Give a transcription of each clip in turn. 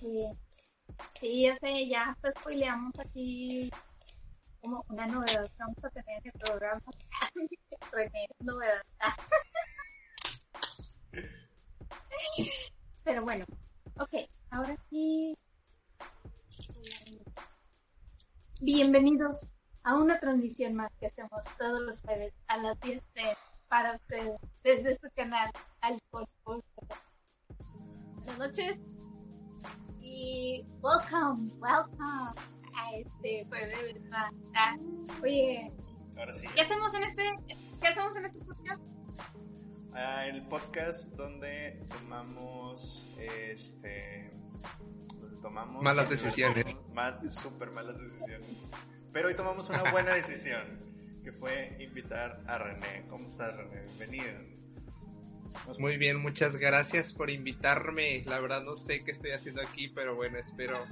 Sí, sí, ya hasta spoileamos aquí como una novedad que vamos a tener en el programa. René, novedad. Pero bueno, ok, ahora sí. Bienvenidos a una transmisión más que hacemos todos los jueves a las 10 de para ustedes desde su canal Alcohol Buenas noches y welcome, welcome a este jueves más. Ah, Oye, Ahora sí. ¿qué hacemos en este, qué hacemos en este podcast? Ah, el podcast donde tomamos este donde tomamos Malas decisiones. mal, súper malas decisiones. Pero hoy tomamos una buena decisión, que fue invitar a René. ¿Cómo estás, René? Bienvenido. Nos- Muy bien, muchas gracias por invitarme. La verdad no sé qué estoy haciendo aquí, pero bueno, espero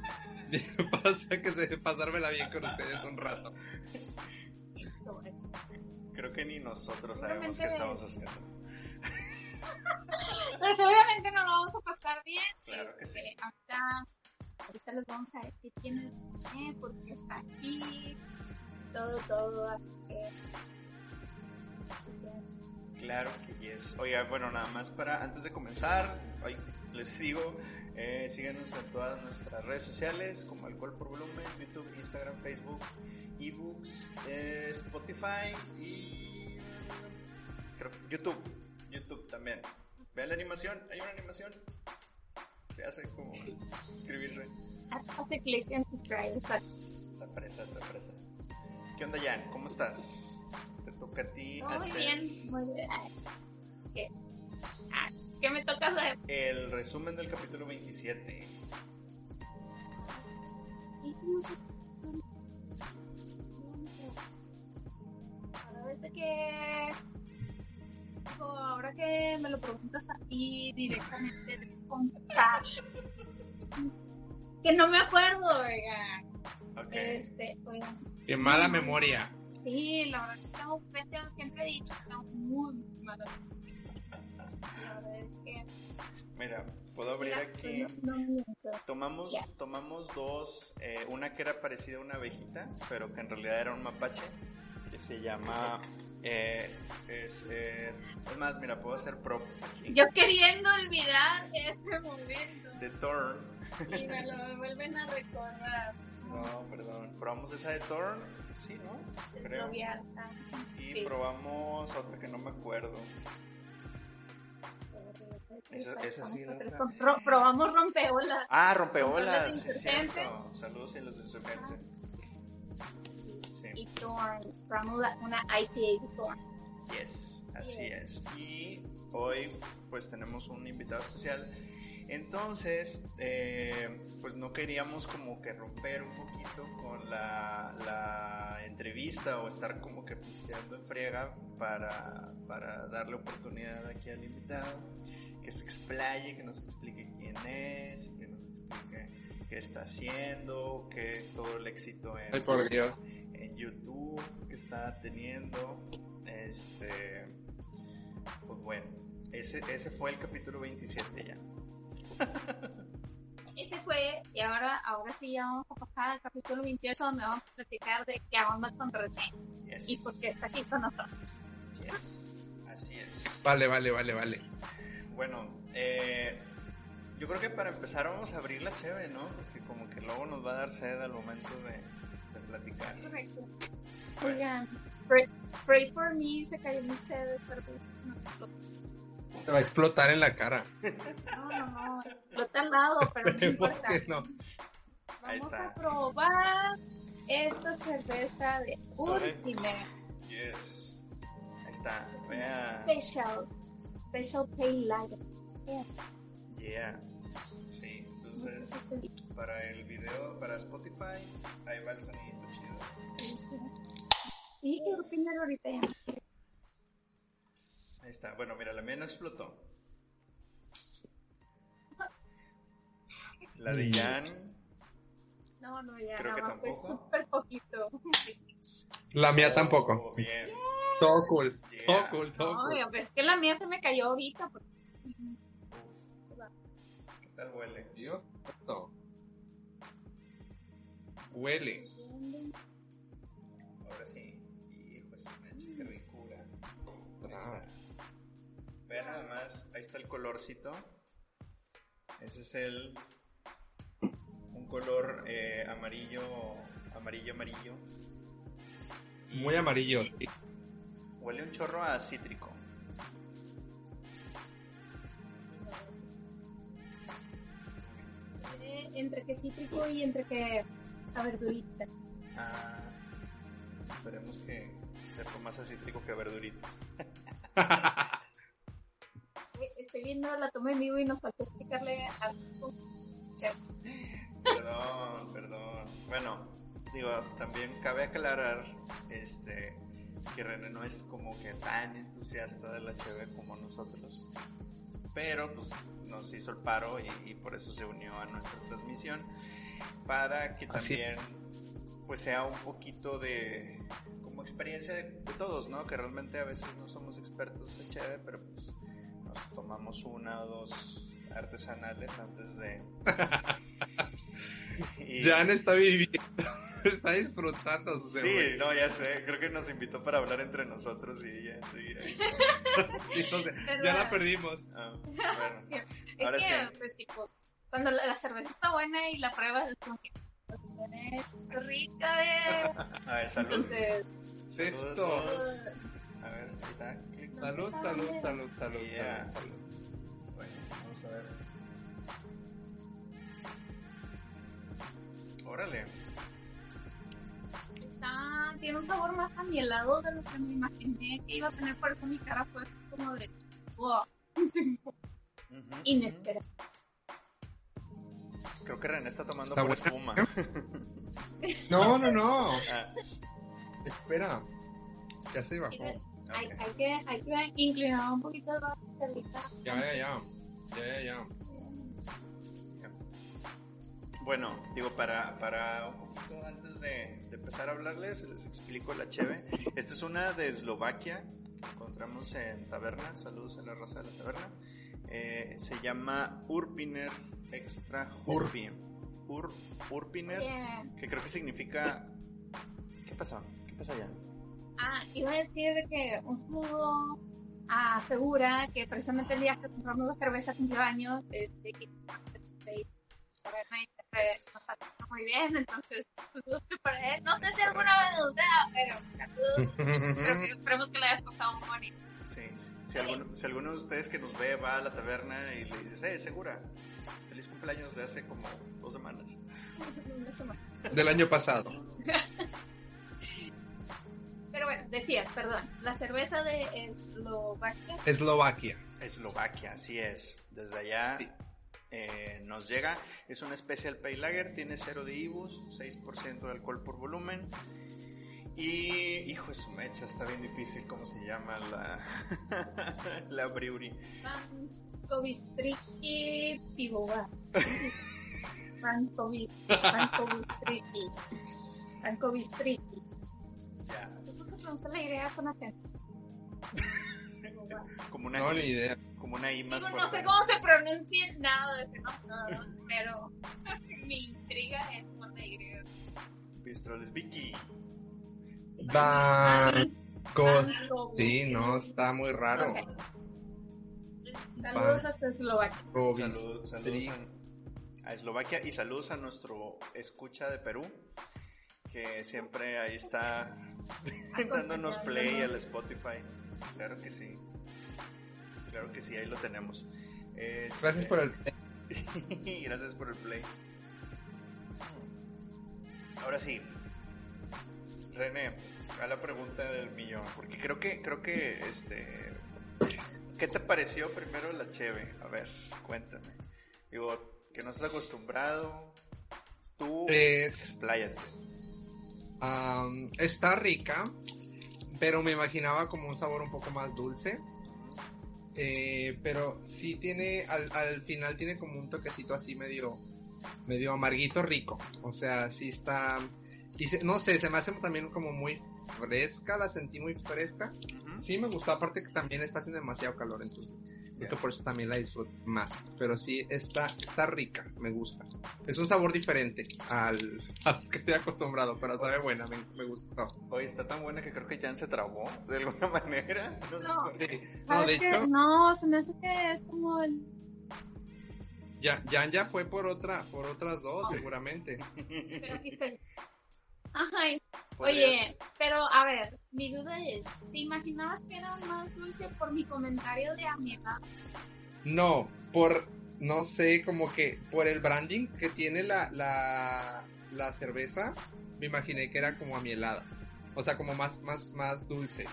que se pasármela bien con ustedes un rato. Creo que ni nosotros sabemos qué estamos haciendo. Pero seguramente no lo vamos a pasar bien. Claro que sí. Este, ahorita, ahorita les vamos a decir quién es René, por qué está aquí, todo, todo. Así que, Claro que yes. Oiga, bueno, nada más para antes de comenzar, ay, les digo, eh, síganos en todas nuestras redes sociales como Alcohol por Volumen, YouTube, Instagram, Facebook, eBooks, eh, Spotify y creo que YouTube, YouTube también. Vean la animación, hay una animación que hace como suscribirse. hace clic en subscribe. Está presa, está presa. ¿Qué onda, Jan? ¿Cómo estás? Te toca a ti Muy hacer bien, muy bien. ¿Qué? Ah, ¿Qué me toca hacer? el resumen del capítulo 27. Ahora que... Ahora que me lo preguntas así directamente con. Que no me acuerdo, oiga. Ok. Este, oigan. Qué mala memoria. Sí, la verdad que tengo, tengo- siempre he dicho que tengo muy, muy mala memoria. La verdad es que... Mira, puedo abrir Mira, aquí. No, no. Tomamos, tomamos dos, eh, una que era parecida a una abejita, pero que en realidad era un mapache, que se llama... eh, es, eh, es más, mira, puedo hacer prop aquí. Yo queriendo olvidar ese momento De Thorn. y me lo vuelven a recordar. No, perdón. Probamos esa de Thorn, sí, ¿no? Creo. Y Sí. probamos otra que no me acuerdo. Esa- esa sí, la otra. Pro- probamos rompeolas. Ah, Rompeolas sí, cierto. Saludos a los de insurgente. Sí. y Thorn. Probamos la- una IPA de Thorn. Yes, así es. Y hoy pues tenemos un invitado especial. Entonces, eh, pues no queríamos como que romper un poquito con la, la entrevista o estar como que pisteando en friega para, para darle oportunidad aquí al invitado, que se explaye, que nos explique quién es, que nos explique qué está haciendo, que todo el éxito en Ay, por Dios. en YouTube que está teniendo. Este, pues bueno, ese, ese fue el capítulo 27 ya. Ese fue, y ahora, ahora sí ya vamos a pasar al capítulo 28 donde vamos a platicar de qué onda con René Yes. y por qué está aquí con nosotros. Yes. Así es. Vale, vale, vale, vale. Bueno, eh, yo creo que para empezar vamos a abrir la chévere, ¿no? Porque como que luego nos va a dar sed al momento de, de platicar. Correcto. Oigan, pray, pray for me, se cayó mi sed, pero no explotó. Te va a explotar en la cara. No, no, no, explota al lado, pero no importa. no. Vamos a probar esta cerveza de Urtime Yes. Ahí está. Vea. Special, Special Pale Lager. Yeah. Yeah. Sí, entonces para el video, para Spotify, ahí va el sonidito chido. Y que opinar ahorita está. Bueno, mira, la mía no explotó. La de Jan, No, no, ya, Creo que nada más fue tampoco. súper poquito. La mía tampoco. Oh, bien. Todo cool, Yeah. todo cool, todo cool. Es que la mía se me cayó ahorita. porque- ¿Qué tal huele? Dios, no. Huele. Ahora sí. Hijo, es una chica ricura. Ah. Vean nada más, ahí está el colorcito. Ese es el. Un color eh, amarillo, amarillo, amarillo. Y Muy amarillo. Huele un chorro a cítrico. Eh, entre que cítrico y entre que a verdurita. Ah, esperemos que sepa más a cítrico que a verduritas. Estoy viendo la toma en vivo y nos faltó explicarle a. Perdón, perdón. Bueno, digo, también cabe aclarar este que René no es como que tan entusiasta de la cheve como nosotros. Pero pues nos hizo el paro y, y por eso se unió a nuestra transmisión para que Así. también pues sea un poquito de como experiencia de, de todos, ¿no? Que realmente a veces no somos expertos en cheve, pero pues nos tomamos una o dos artesanales antes de y- Jan está viviendo, está disfrutando su Sí, cerveza. no, ya sé, creo que nos invitó para hablar entre nosotros y ya seguir ahí. Sí, sea, Pero- ya la perdimos. Ah, bueno, Es Ahora que, sí. pues, tipo, cuando la, la cerveza está buena y la pruebas, es como que rica, eh. a ver, salud. Entonces. A ver, ahí está. clic. Salud, salud, salud, salud, Yeah. salud, salud. Bueno, vamos a ver. Órale. está, tiene un sabor más amielado de lo que me imaginé que iba a tener, por eso mi cara fue como de, wow, inesperado. Creo que René está tomando Está por espuma. No, no, no. Ah, Espera. Ya se bajó. Hay, que, hay que inclinar un poquito el vaso. Ya, ya, ya. Ya, ya, ya. Bueno, digo, para, para un poquito antes de, de empezar a hablarles, les explico la cheve. Esta es una de Eslovaquia que encontramos en taberna. Saludos a la raza de la taberna. Eh, se llama Urpiner Extra Hurpi. Ur, Urpiner, Bien. que creo que significa. ¿Qué pasó? ¿Qué pasó allá? Ah, iba a decir de que un saludo a Segura, que precisamente el día que compramos la cerveza cumplió años, este, que de- Night, siempre nos ha tratado muy bien, entonces saludos para él. No sé si alguna vez nos vea, pero saludos. Que esperemos que le hayas pasado muy bonito. Sí, si alguno, si alguno de ustedes que nos ve va a la taberna y le dices, eh, segura, feliz cumpleaños de hace como dos semanas. Del año pasado. Pero bueno, decías, perdón, la cerveza de Eslovaquia. Eslovaquia. Eslovaquia, así es. Desde allá Sí. eh, nos llega. Es una Special Pale Lager, tiene 0 de IBUs, 6% de alcohol por volumen. Y, hijo de su mecha, está bien difícil cómo se llama la, la brewery. Vankovistriki Pivovar. Vankovi- Vankovistriki. Ya, ¿Cómo se pronuncia la idea con acento? como una, No, I, idea. como una I más Digo, no sé cómo se pronuncia nada de ese nombre, pero mi intriga es con la Y. Bistroles Vicky. Bancos. Sí, no, está muy raro. Ok. Saludos hasta Eslovaquia. Salud- saludos a, a Eslovaquia y saludos a nuestro escucha de Perú, que siempre ahí está dándonos play al Spotify. Claro que sí. Claro que sí, ahí lo tenemos. Este, Gracias por el. Gracias por el play. Ahora sí. René, a la pregunta del millón, porque creo que creo que este ¿qué te pareció primero la cheve? A ver, cuéntame. Digo, que no estás acostumbrado. Tú Es, expláyate. Está rica, pero me imaginaba como un sabor un poco más dulce. Eh, pero sí tiene, al, al final tiene como un toquecito así medio, medio amarguito rico. O sea, sí está, no sé, se me hace también como muy fresca, la sentí muy fresca. Ujú. Sí me gustó, aparte que también está haciendo demasiado calor, entonces creo que por eso también la disfruto más. Pero sí, está, está rica, me gusta. Es un sabor diferente al, al que estoy acostumbrado, pero sabe buena, me, me gustó. Oye, está tan buena que creo que Jan se trabó de alguna manera. No sé No. por qué. No, ¿Sabes de hecho, No, se me hace que es como el... ya, Jan ya fue por otra, por otras dos, seguramente. Pero aquí estoy. Podrías- Oye, pero a ver, mi duda es, ¿te imaginabas que era más dulce por mi comentario de amiga? No, por, no sé, como que por el branding que tiene la, la, la cerveza, me imaginé que era como amielada. O sea, como más, más, más dulce.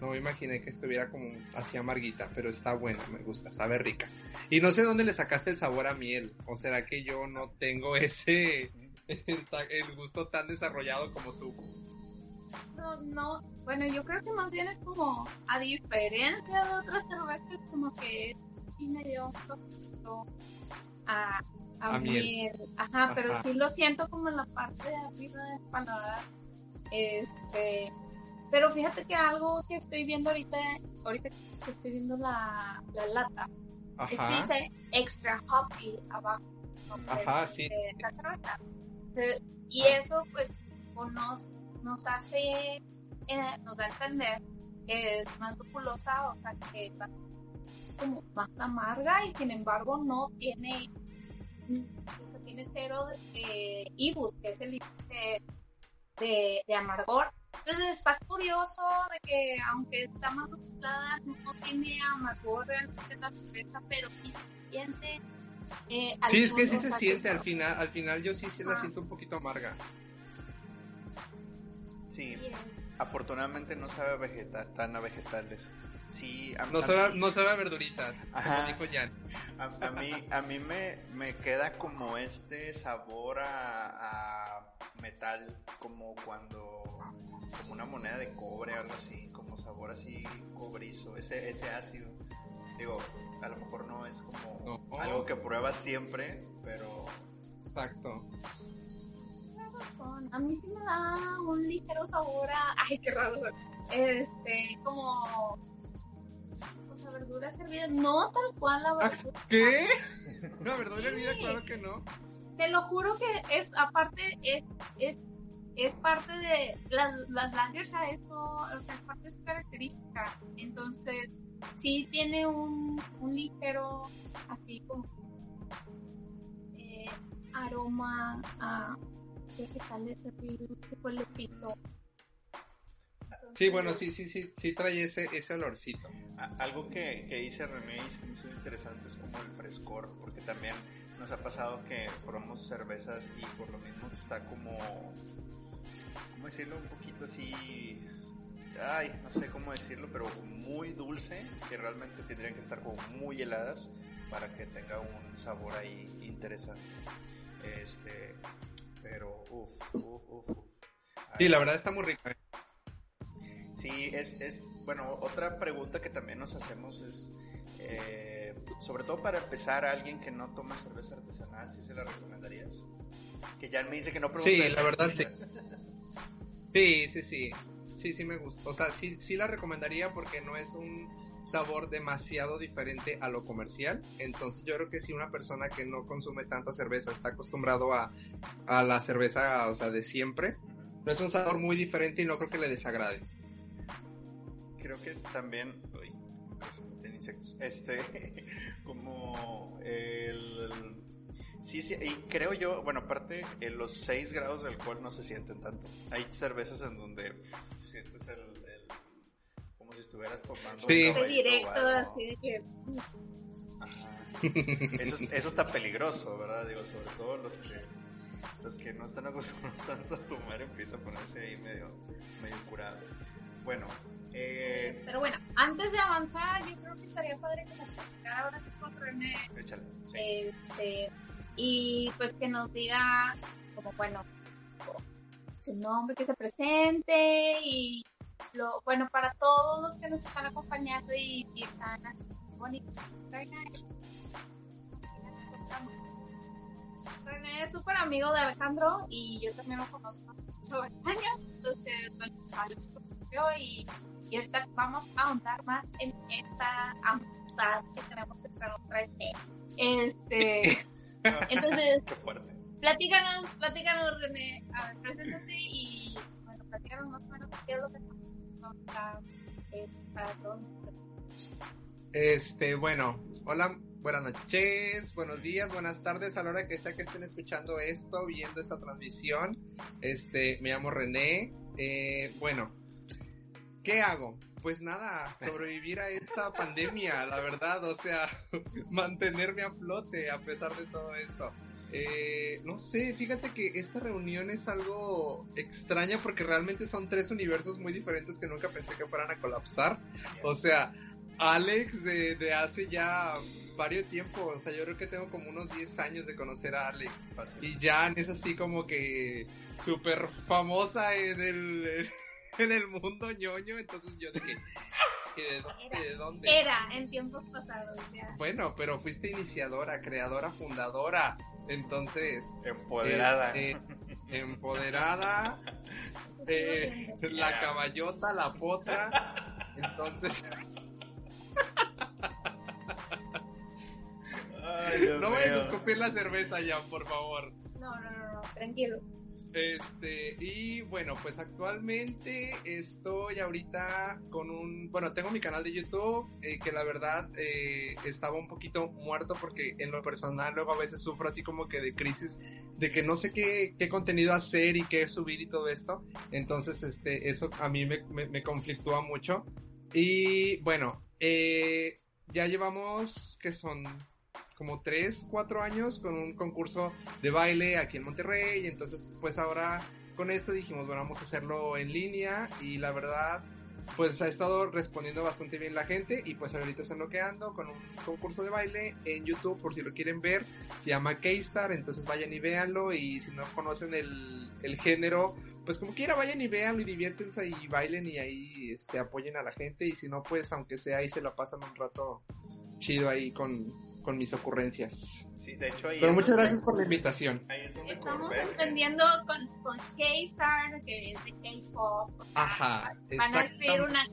No me imaginé que estuviera como así amarguita, pero está buena, me gusta, sabe rica. Y no sé dónde le sacaste el sabor a miel. ¿O será que yo no tengo ese, el, gusto tan desarrollado como tú? No, no, bueno, yo creo que más bien es como, a diferencia de otras cervezas, como que sí me dio un toquecito a, a, A miel. miel. Ajá, pero Ajá. sí lo siento como en la parte de arriba del paladar. Este, pero fíjate que algo que estoy viendo ahorita, ahorita que estoy viendo la, la lata, es que Ajá, dice extra hoppy abajo. ajá, sí. la cerveza. Eh, Y eso pues nos, nos hace, eh, nos da a entender que es más populosa, o sea que está como más amarga y sin embargo no tiene, o tiene cero de IBUs, que es el de, de amargor. Entonces está curioso de que aunque está más dulzada, no tiene amargor realmente la cerveza, pero sí se siente. Eh, al Sí, es que sí se siente al final, al final yo sí, sí la siento un poquito amarga. Sí, afortunadamente no sabe a vegetal, tan a vegetales. Sí, a, No a sabe, mí- no sabe a verduritas, Ajá. como dijo Jan. A, a mí, a mí me, me queda como este sabor a, a metal, como cuando, como una moneda de cobre, algo así, como sabor así cobrizo, ese, ese ácido. Digo, a lo mejor no es como No. algo que pruebas siempre, pero Exacto. A mí sí me da un ligero sabor a. Ay, qué raro. Este, como. O sea, verduras hervidas. No tal cual la verdura. ¿Qué? La verdad, Sí. vida, claro que no. Te lo juro que es, aparte, es. es es parte de las, las a eso, o sea, es parte de su característica. Entonces, sí tiene un, un ligero, así como, eh, aroma a vegetales tipo el lupito. Sí, bueno, sí, sí, sí, sí trae ese, ese olorcito. a- algo que, que dice René y se me hizo interesante es como el frescor, porque también nos ha pasado que probamos cervezas y por lo mismo está como, ¿cómo decirlo? Un poquito así, ay, no sé cómo decirlo, pero muy dulce, que realmente tendrían que estar como muy heladas para que tenga un sabor ahí interesante. Este, pero, uff, uff, uff. Sí, la verdad está muy rica. ¿eh? Sí, es, es, bueno, otra pregunta que también nos hacemos es, eh, sobre todo para empezar a alguien que no toma cerveza artesanal, ¿sí se la recomendarías? Que ya me dice que no Sí, preguntes. la verdad, sí. Sí, sí, sí. Sí, sí me gusta. O sea, sí, sí la recomendaría porque no es un sabor demasiado diferente a lo comercial. Entonces yo creo que si una persona que no consume tanta cerveza está acostumbrado a, a la cerveza, o sea, de siempre, no es un sabor muy diferente y no creo que le desagrade. Creo que también, uy, insectos, este, como el, sí, sí, y creo yo, bueno, aparte, en los 6 grados de alcohol no se sienten tanto. Hay cervezas en donde pff, sientes el, el- como si estuvieras tomando Sí. un directo, algo. así de que. Ajá. Eso, es- eso está peligroso, ¿verdad? Digo, sobre todo los que los que no están acostumbrados a tomar empiezan a ponerse ahí medio, medio curado. Bueno, eh, Pero bueno, antes de avanzar, yo creo que estaría padre que nos platicara ahora sí con René. échale. sí. Este, y pues que nos diga, como bueno, su nombre, que se presente y lo bueno para todos los que nos están acompañando y, y están así bonitos. René es súper amigo de Alejandro y yo también lo conozco. sobre años. Entonces, bueno, conoció y, y ahorita vamos a ahondar más en esta amistad que tenemos entre nosotras. Este, entonces, Qué fuerte. platícanos, platícanos, René, a ver, preséntate y, bueno, platícanos más o menos qué es lo que estamos haciendo ahorita, eh, para todos nosotros. Este, bueno, hola, buenas noches, buenos días, buenas tardes a la hora que sea que estén escuchando esto, viendo esta transmisión. Este, me llamo René. Eh, bueno, ¿qué hago? Pues nada, sobrevivir a esta pandemia, la verdad, o sea, mantenerme a flote a pesar de todo esto. Eh, no sé, fíjate que esta reunión es algo extraña porque realmente son tres universos muy diferentes que nunca pensé que fueran a colapsar. O sea, Alex de, de hace ya varios tiempo, o sea, yo creo que tengo como unos 10 años de conocer a Alex. Y Jan es así como que súper famosa en el, en el mundo ñoño, entonces yo dije, ¿que de, dónde- de dónde? Era en tiempos pasados, ya. Bueno, pero fuiste iniciadora, creadora, fundadora, entonces, Empoderada. este, empoderada, eh, la caballota, la potra, entonces, Ay, no vayas a escupir la cerveza, Jan, por favor. No, no, no, no, tranquilo. Este, y bueno, pues actualmente estoy ahorita con un, bueno, tengo mi canal de YouTube, eh, que la verdad eh, estaba un poquito muerto porque en lo personal luego a veces sufro así como que de crisis, de que no sé qué, qué contenido hacer y qué subir y todo esto. Entonces, este, eso a mí me, me, conflictúa mucho. Y bueno, eh, ya llevamos, que son como 3, 4 años con un concurso de baile aquí en Monterrey. Entonces, pues ahora con esto dijimos, bueno, vamos a hacerlo en línea y la verdad, pues ha estado respondiendo bastante bien la gente y pues ahorita están bloqueando con un concurso de baile en YouTube por si lo quieren ver. Se llama K-Star, entonces vayan y véanlo y si no conocen el, el género, pues como quiera vayan y véanlo y diviértense y bailen y ahí este, apoyen a la gente y si no, pues aunque sea ahí se la pasan un rato chido ahí con, con mis ocurrencias. Sí, de hecho ahí Pero es muchas gracias por la invitación. Ahí es donde Estamos eh, entendiendo con, con K-Star, que es de K-pop. Ajá, Van a escribir una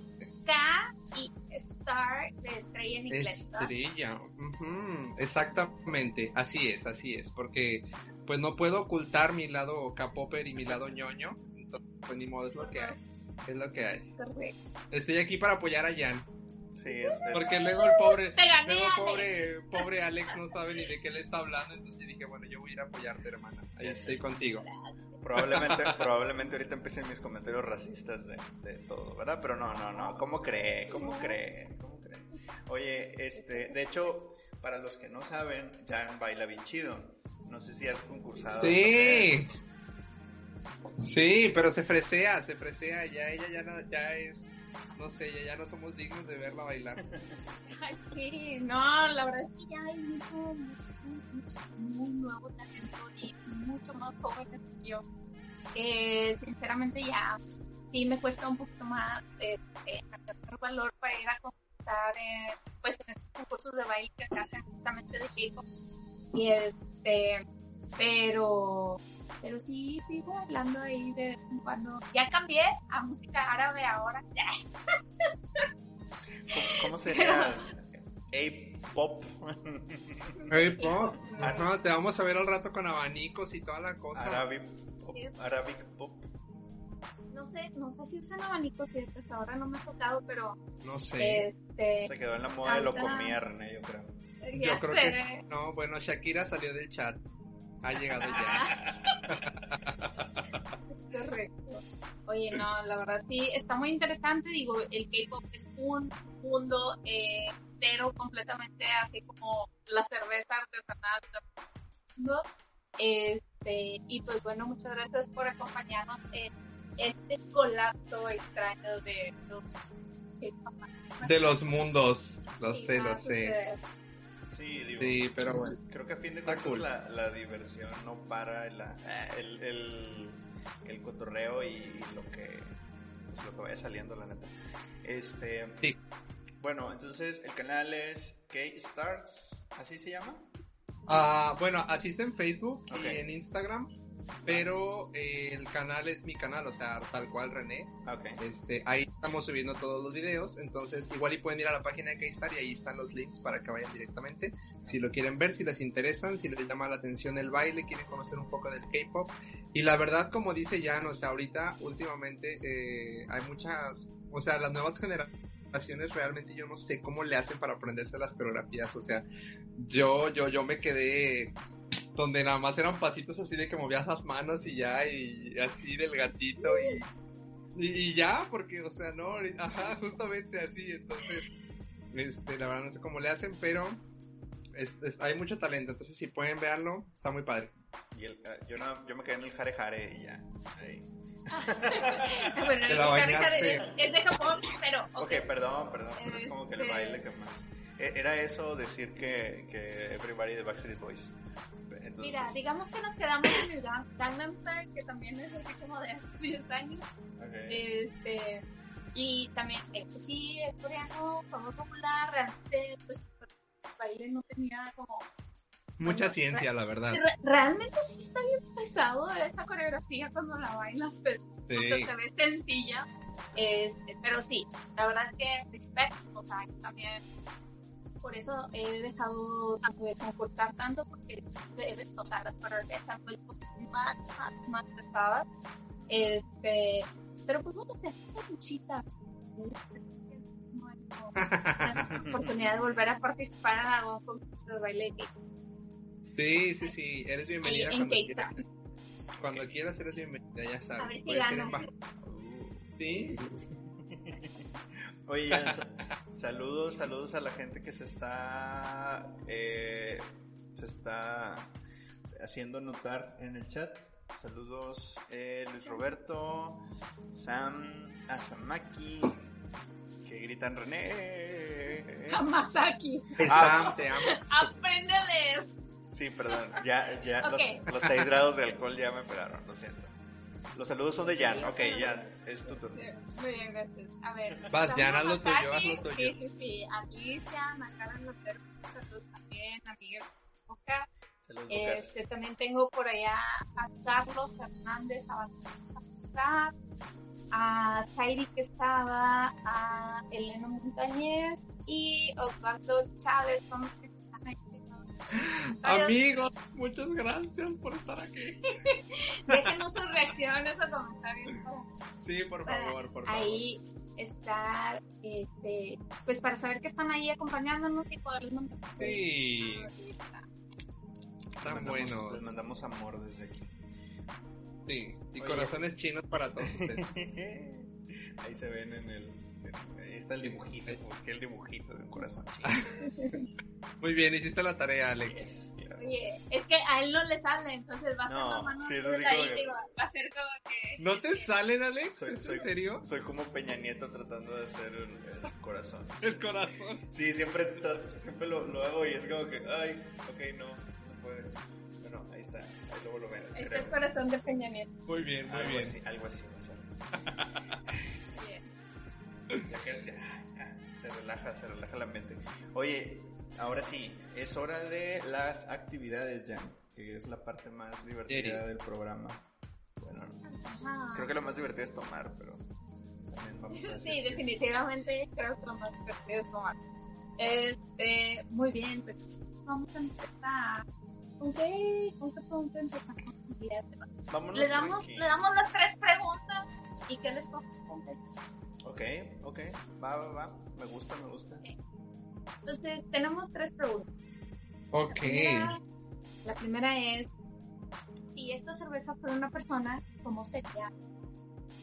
K y Star de estrella en inglés. Estrella, ujú, exactamente, así es, así es, porque pues no puedo ocultar mi lado K-popper y mi lado ñoño, entonces pues ni modo, es lo que hay, es lo que hay. Correcto. Estoy aquí para apoyar a Jan, Sí, es, es- porque luego el pobre, Te gané, luego Alex. pobre, pobre Alex no sabe ni de qué le está hablando, entonces yo dije, bueno, yo voy a ir a apoyarte, hermana, ahí estoy contigo. probablemente, probablemente ahorita empiecen mis comentarios racistas de, de todo, ¿verdad? Pero no, no, no. ¿Cómo cree? ¿Cómo cree? ¿Cómo cree? Oye, este, de hecho, para los que no saben, Jan baila bien chido. No sé si has concursado. Sí. Sí, pero se fresea, se fresea, ya ella ya, no, ya es, no sé, ya, ya no somos dignos de verla bailar. Ay, sí, no, la verdad es que ya hay mucho, mucho, mucho, muy nuevo talento y mucho más jóvenes que yo. Que sinceramente ya sí me cuesta un poquito más este, hacer valor para ir a concursar en, pues, en estos concursos de baile que se hacen justamente de K-pop. Y este, pero, pero sí sigo bailando ahí de vez en cuando. Ya cambié a música árabe ahora. ¿Cómo, sería? A-pop. Hey, pop, ajá, te vamos a ver al rato con abanicos y toda la cosa. Arabic pop. Arabic pop. no sé, no sé si usan abanicos que hasta ahora no me ha tocado, pero No sé, este Se quedó en la moda de lo comía René, yo creo. ya yo creo sé. que sí. No, bueno, Shakira salió del chat. Ha llegado ya. Correcto. Oye, no, la verdad sí, está muy interesante. Digo, el K-pop es un mundo eh, entero completamente así como la cerveza artesanal del mundo. Este, y pues bueno, muchas gracias por acompañarnos en este colapso extraño de los. De los mundos, lo Sí, sé, lo sé. suceder. Sí, digo. Sí, pero bueno. Creo que a fin de cuentas cool. la, la diversión no para la- eh, el, el, el cotorreo y lo que, pues, lo que vaya saliendo, la neta. Este, Sí. Bueno, entonces el canal es K-Starts, ¿así se llama? Ah, bueno, así está en Facebook Ok. y en Instagram. Pero eh, el canal es mi canal, o sea, tal cual René. Ok. Este, ahí estamos subiendo todos los videos, entonces igual y pueden ir a la página de K-Star y ahí están los links para que vayan directamente. Si lo quieren ver, si les interesan, si les llama la atención el baile, quieren conocer un poco del K-pop. Y la verdad, como dice Jan, o sea, ahorita, últimamente, eh, hay muchas, o sea, las nuevas generaciones realmente yo no sé cómo le hacen para aprenderse las coreografías, o sea, yo, yo, yo me quedé donde nada más eran pasitos así de que movías las manos y ya, y así del gatito y, y, y ya, porque, o sea, no, ajá, justamente así, entonces, este, la verdad no sé cómo le hacen, pero es- es- hay mucho talento, entonces si pueden verlo, está muy padre. Y el, yo, no, yo me quedé en el jare jare y ya. Ahí. bueno, el Hari bañaste. es, es de Japón, pero ok. Ok, perdón, perdón, pero es como que el Este- baile que más. E- Era eso decir que, que Everybody de Backstreet Boys. Entonces, Mira, digamos que nos quedamos en el Gang- Gangnam Style, que también es así como de hace 10 años. ok. Este, y también, eh, sí, es coreano, fue muy popular, realmente, pues, el baile no tenía como... Mucha Bueno, ciencia, la verdad. Re- realmente sí está bien pesado esa coreografía cuando la bailas, pero o sea, Sí. se ve sencilla. Este, pero sí, la verdad es que respeto, o sea, también por eso he dejado tanto de comportar tanto porque debes, o sea, las han vuelto más, más, más pesadas. Este, pero pues bueno, te luchita. Hay como la oportunidad de volver a participar en algún concurso de baile Sí, sí, sí, eres bienvenida Ahí en cuando quieras. Cuando quieras eres bienvenida, ya A sabes. ver si gano. baja- Sí, Oye, saludos, saludos a la gente que se está eh, se está haciendo notar en el chat. Saludos eh, Luis Roberto, Sam Asamaki, que gritan René. Hamasaki. Ah. Sam, te amo. Aprende a leer. Sí, perdón, ya, ya los, los 6 grados de alcohol ya me pegaron, lo siento. Los saludos son de Jan, ok, Jan, es tu turno. Muy bien, gracias. A ver. Vas, Jan, haz lo tuyo, aquí. haz lo tuyo. Sí, sí, sí. Alicia, a Karen Lotero, saludos también, a Miguel Boca. Saludos, Lucas. Este, también tengo por allá a Carlos Hernández, a Baltasar, a Zairi que estaba, a Elena Montañez y Osvaldo Chávez. Son los que están aquí. Amigos, muchas gracias por estar aquí. Déjenos sus reacciones o comentarios. Sí, por para favor, por favor. ahí estar, este, pues para saber que están ahí acompañándonos y. Les Sí, tan mandamos- Les mandamos amor desde aquí. Sí, y Oye. corazones chinos para todos ustedes. Ahí se ven en el. Ahí está el dibujito. Busqué el dibujito de un corazón chino. Muy bien, hiciste la tarea, Alex. Yes, claro. Oye, es que a él no le sale, entonces va a ser No, la mano sí, así ahí, como que- digo, va a ser como que... ¿No te salen, Alex? Soy, ¿Es soy- en serio? soy como Peña Nieto tratando de hacer el, el corazón. El corazón. Sí, siempre, siempre lo, lo hago y es como que, ay, ok, no, no puede. Bueno, ahí está, ahí luego lo ven. Este es creo. el corazón de Peña Nieto. Muy bien, muy Algo bien. así, algo así va a se relaja, se relaja la mente. Oye, ahora sí, es hora de las actividades, Jan, que es la parte más divertida Sí. del programa. Bueno, Ajá. creo que lo más divertido es tomar, pero también vamos a decir Sí, definitivamente creo que lo más divertido es tomar. Este, muy bien, pues vamos a empezar. ¿Con qué, con qué pregunta empezamos? Le damos, le damos las tres preguntas y qué les corresponde. Ok, ok, va, va, va. Me gusta, me gusta. Entonces, tenemos tres preguntas. Ok. primera- la primera es, si esta cerveza fuera una persona, ¿cómo sería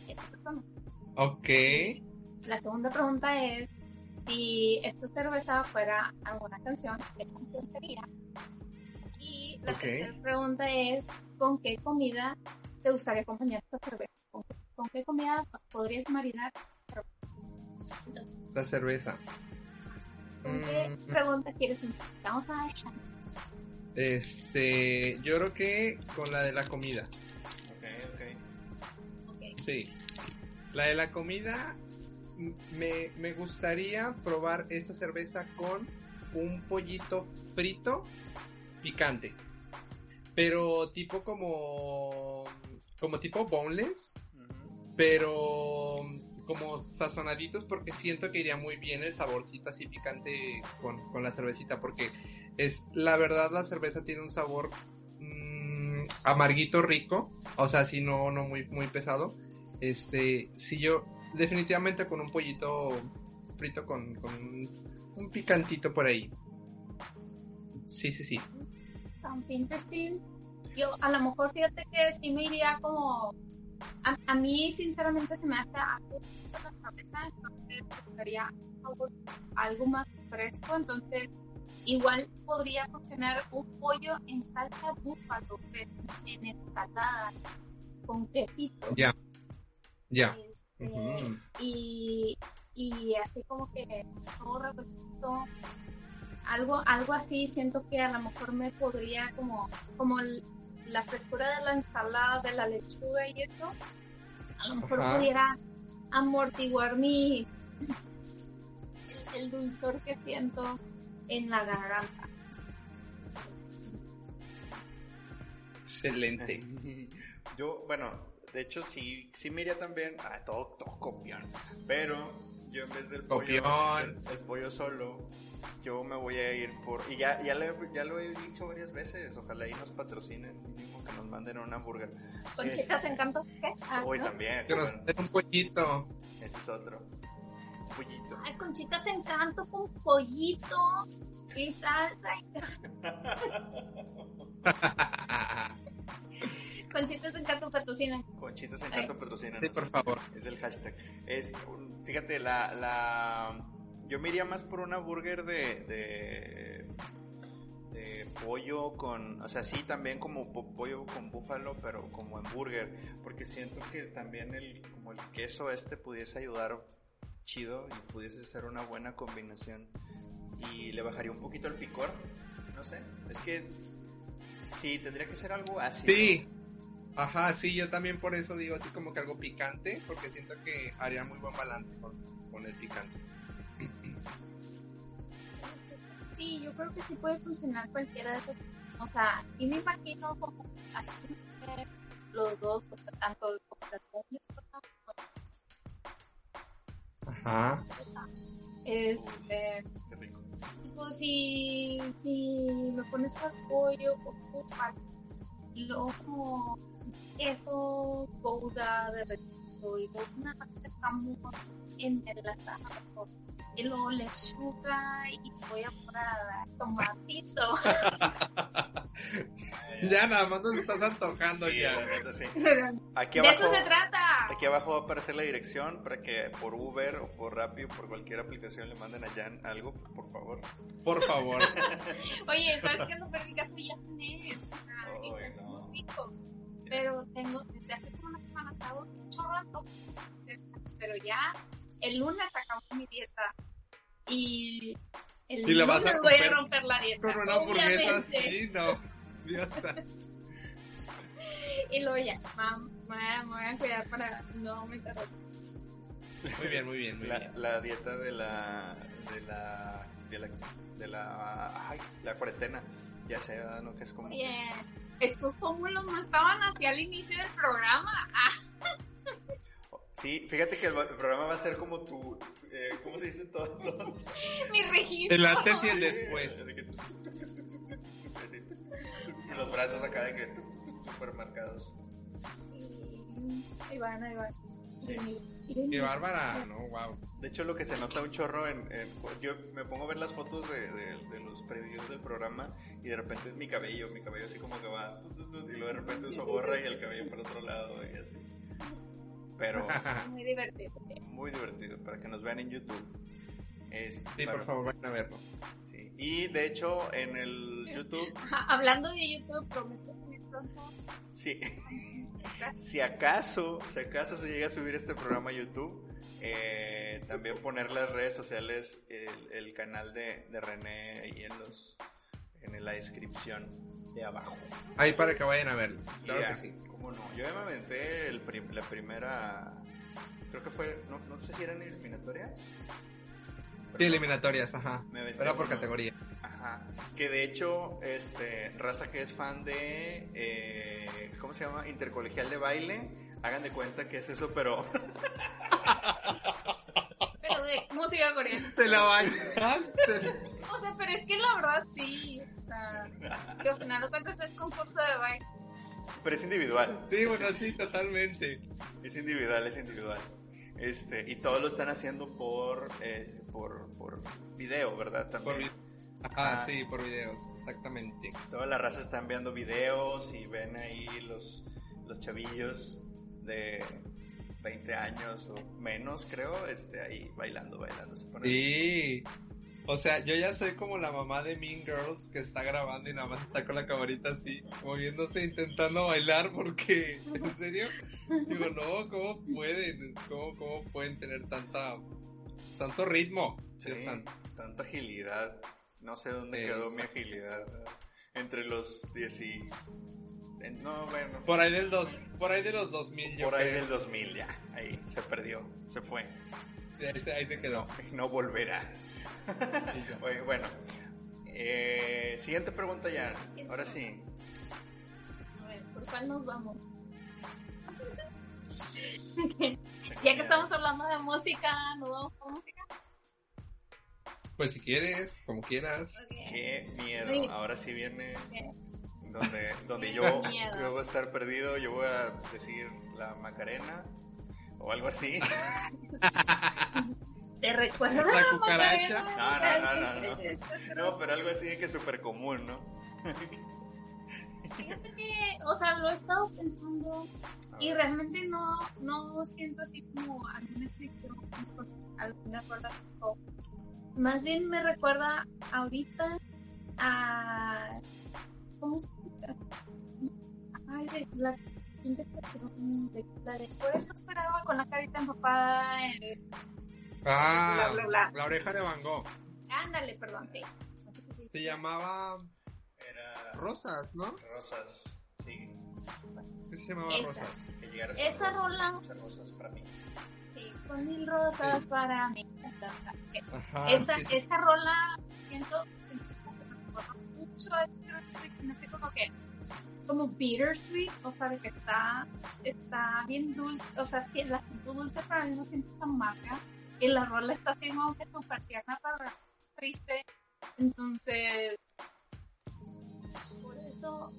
esta persona? Ok. La segunda pregunta es, si esta cerveza fuera alguna canción, ¿qué canción sería? Y la Ok. tercera pregunta es, ¿con qué comida te gustaría acompañar esta cerveza? ¿Con, qué- con qué comida podrías maridar? La cerveza. ¿Con qué Mm. pregunta quieres empezar? Vamos a dar chance. Este, yo creo que con la de la comida. Ok, ok. Sí. La de la comida, me, me gustaría probar esta cerveza con un pollito frito picante. pero tipo como, como tipo boneless, pero como sazonaditos porque siento que iría muy bien el saborcito así picante con, con la cervecita porque es la verdad la cerveza tiene un sabor mm, amarguito rico o sea si no no muy muy pesado este si yo definitivamente con un pollito frito con, con un, picantito por ahí sí sí sí Sounds interesting. Yo, a lo mejor, fíjate que sí me iría como. A, a mí, sinceramente, se me hace algo la cabeza, entonces buscaría algo, algo más fresco. Entonces, igual podría funcionar un pollo en salsa búfalo, pero en ensalada, con quesito. ya ya Este, y, y así como que todo revuelto, algo algo así siento que a lo mejor me podría como como la frescura de la ensalada de la lechuga y eso a lo mejor Ajá. pudiera amortiguar mi el, el dulzor que siento en la garganta excelente Yo, bueno, de hecho sí, sí me iría también a todo, todo copión, pero yo en vez del pollo, Copión. el, el pollo solo, yo me voy a ir por, y ya, ya, le- ya lo he dicho varias veces, ojalá y nos patrocinen, que nos manden un hamburger. con Este, chicas. Ah, Hoy ¿no? también, que nos den un pollito ese es otro. Pollito. Ay, Conchita te encanto con pollito y salsa. Conchita te encanto patrocina. Conchitas Encanto patrocina. sí por favor Es el hashtag. Es, un- fíjate, la, la. Yo me iría más por una burger de. de. de pollo con. O sea, sí, también como po- pollo con búfalo, pero como en burger. Porque siento que también el. Como el queso este pudiese ayudar chido y pudiese ser una buena combinación. Y le bajaría un poquito el picor. No sé. Es que. Sí, tendría que ser algo así. Sí. Ajá, sí, yo también por eso digo así como que algo picante, porque siento que haría muy buen balance con, con el picante. Sí, yo creo que sí puede funcionar cualquiera de esos. O sea, y me imagino como así los dos, o sea, tanto el populares como Ajá. este. Qué rico. Tipo, si, si me pones con búfalo, y luego como queso gouda derretido y luego una de y luego lechuga y voy a poner tomatito. Ya nada más nos estás antojando Sí, ya. la neta, sí. de Aquí eso abajo, se trata. aquí abajo va a aparecer la dirección para que por Uber o por Rappi o por cualquier aplicación le manden a Jan algo, por favor. Por favor. Oye, ¿sabes qué? No perdí caso ya tenés. O sea, y Ay, está no. muy rico. Pero tengo, desde hace como una semana, hago un chorro. Pero ya, el lunes acabo mi dieta. Y el ¿Y la lunes vas a voy a romper la dieta. Con una hamburguesa obviamente. así, no. Y luego ya, mam, me voy a- cuidar para no aumentar. Muy bien, muy bien, muy La, bien. la dieta de la, de la, de la, de la, ay, la cuarentena. Ya sé. ¿no? Que es como... Oye, estos pómulos no estaban hacia el inicio del programa. Ah, Sí, fíjate que el, el programa va a ser como tu, eh, ¿cómo se dice todo? todo- mi registro. El antes y el después. Así que- Y los brazos acá de que super marcados. Ahí van, ahí van. Sí. Qué bárbara, ¿no? Wow. De hecho, lo que se nota un chorro en, en- Yo me pongo a ver las fotos de, de- de los previews del programa y de repente es mi cabello, mi cabello así como que va... Y luego de repente uso gorra y el cabello por otro lado y así. Pero Muy divertido. muy divertido para que nos vean en YouTube. Este, Sí, para- por favor, vayan a verlo. sí. Y de hecho, en el YouTube... Ajá, Hablando de YouTube, prometo subir pronto. Sí. si acaso, si acaso se llega a subir este programa a YouTube, eh, también poner las redes sociales, el, el canal de, de René ahí en los en la descripción de abajo. Ahí para que vayan a verlo. Claro que sí. ¿Cómo no? Yo ya me aventé el prim- la primera, creo que fue, no, no sé si eran eliminatorias. Sí, eliminatorias, ajá. Me aventé Era por uno. categoría. Ajá. Ajá. Que de hecho, este, raza que es fan de, eh, ¿cómo se llama? Intercolegial de baile, hagan de cuenta que es eso, pero... Pero de música coreana. Te la bañaste. O sea, pero es que la verdad sí. Sea, que al final de cuentas es concurso de baile. Pero es individual. Sí, bueno, sí, totalmente. Es individual, es individual. Este, y todos lo están haciendo por, eh, por, por video, ¿verdad? Por También. vi- Ajá, Ah. sí, por videos, exactamente. Toda la raza están viendo videos y ven ahí los, los chavillos de 20 años o menos, creo, este, ahí bailando, bailando. Se ponen- Sí. O sea, yo ya soy como la mamá de Mean Girls que está grabando y nada más está con la camarita así, moviéndose, intentando bailar porque, en serio, digo, no, ¿cómo pueden? ¿Cómo, cómo pueden tener tanta, tanto ritmo? Sí, tanta agilidad. No sé dónde Sí. quedó mi agilidad. Entre los 10 y... No, bueno. Por ahí del dos, por ahí de los 2000 yo Por ahí del 2000 ya. Ahí se perdió. Se fue. Ahí se, ahí se quedó. No volverá. Oye, bueno. Eh, siguiente pregunta ya. Ahora sí. A ver, ¿por cuál nos vamos? ya que estamos hablando de música, ¿nos vamos con música? Pues si quieres, como quieras. Ok. Qué miedo. Sí. Ahora sí viene donde, donde yo, yo voy a estar perdido. Yo voy a decir la Macarena o algo así. ¿Te recuerdas? La cucaracha. Macarena? No, no, no, no, No, pero algo así que es súper común, ¿no? Fíjate que, o sea, lo he estado pensando y realmente no, no siento así como alguna explicación, alguna recuerda o Más bien me recuerda ahorita a. ¿Cómo se llama? Ay, de la quinta de la de por eso esperaba con la carita empapada. eh, Ah, Bla, bla, bla. la oreja de Van Gogh. Ándale, perdón, sí. Se llamaba Era Rosas, ¿no? Rosas, sí. ¿Qué se llamaba Esa. Rosas? Que Esa rosas, rola- rosas para mí. Sí, con mil rosas Sí. para mí. Ajá, esa, sí, sí. esa rola siento, mucho este se me hace como que como bittersweet, o sea, de que está, está bien dulce, o sea, es que la siento dulce pero al mismo tiempo está amarga y la rola está así como que súper tierna para triste, entonces por eso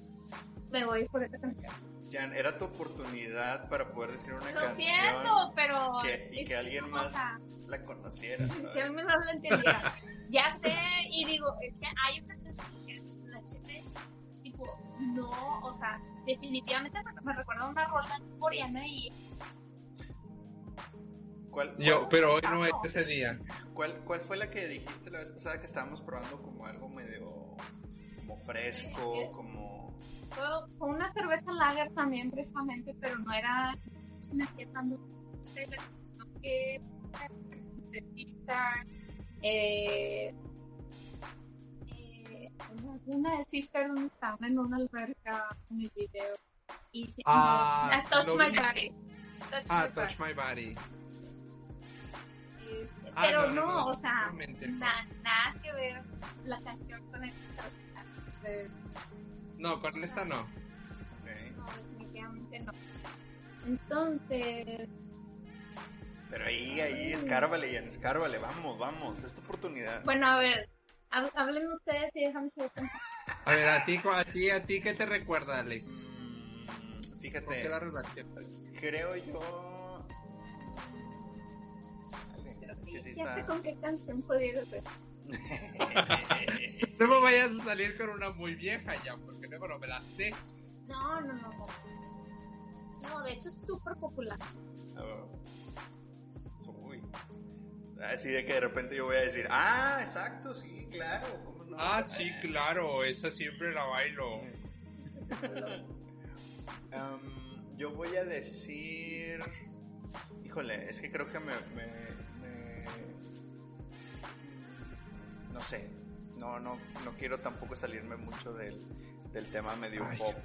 me voy por esta canción. Jan, era tu oportunidad para poder decir una Lo canción siento, pero que, y que alguien más la conociera, que ¿sabes? alguien más lo entendiera. ya sé, y digo, es que hay ocasiones que la chete, tipo, no, o sea, definitivamente me, me recuerda a una rola coreana y ¿Cuál, Yo, pero hoy no es ese día. cuál, ¿Cuál fue la que dijiste la vez pasada que estábamos probando como algo medio como fresco, como... fue, una cerveza lager también precisamente, pero no era, no se me hacía tan dulce la cuestión que eh, eh, una, de Sister donde estaban en una alberca en el video y se Ah, no, Touch My. Body. Touch Ah, My Touch Body. My Body. Este, Ah, pero no, no, no, no, o sea, na- nada que ver la canción con esta. No, con esta no. No, definitivamente no. Entonces, Pero ahí, ahí, escárvale, Jan, escárvale, vamos, vamos, es tu oportunidad. bueno, a ver, hab- hablen ustedes y déjame saber. A ver, a ti, a ti, a ti, ¿qué te recuerda, Alex? Mm, ¿Por qué Fíjate, la relación? creo yo... que sí Ya sé con qué canción pudiera ser. No me vayas a salir con una muy vieja ya, porque luego no me la sé. No, no, no. No, no de hecho es súper popular. Oh. Uy. Así de que de repente yo voy a decir, ah, exacto, sí, claro, ¿cómo no? Ah, sí, claro, esa siempre la bailo. Um, yo voy a decir. Híjole, es que creo que me- No sé. No, no, no quiero tampoco salirme mucho del, del tema medio Ay. pop.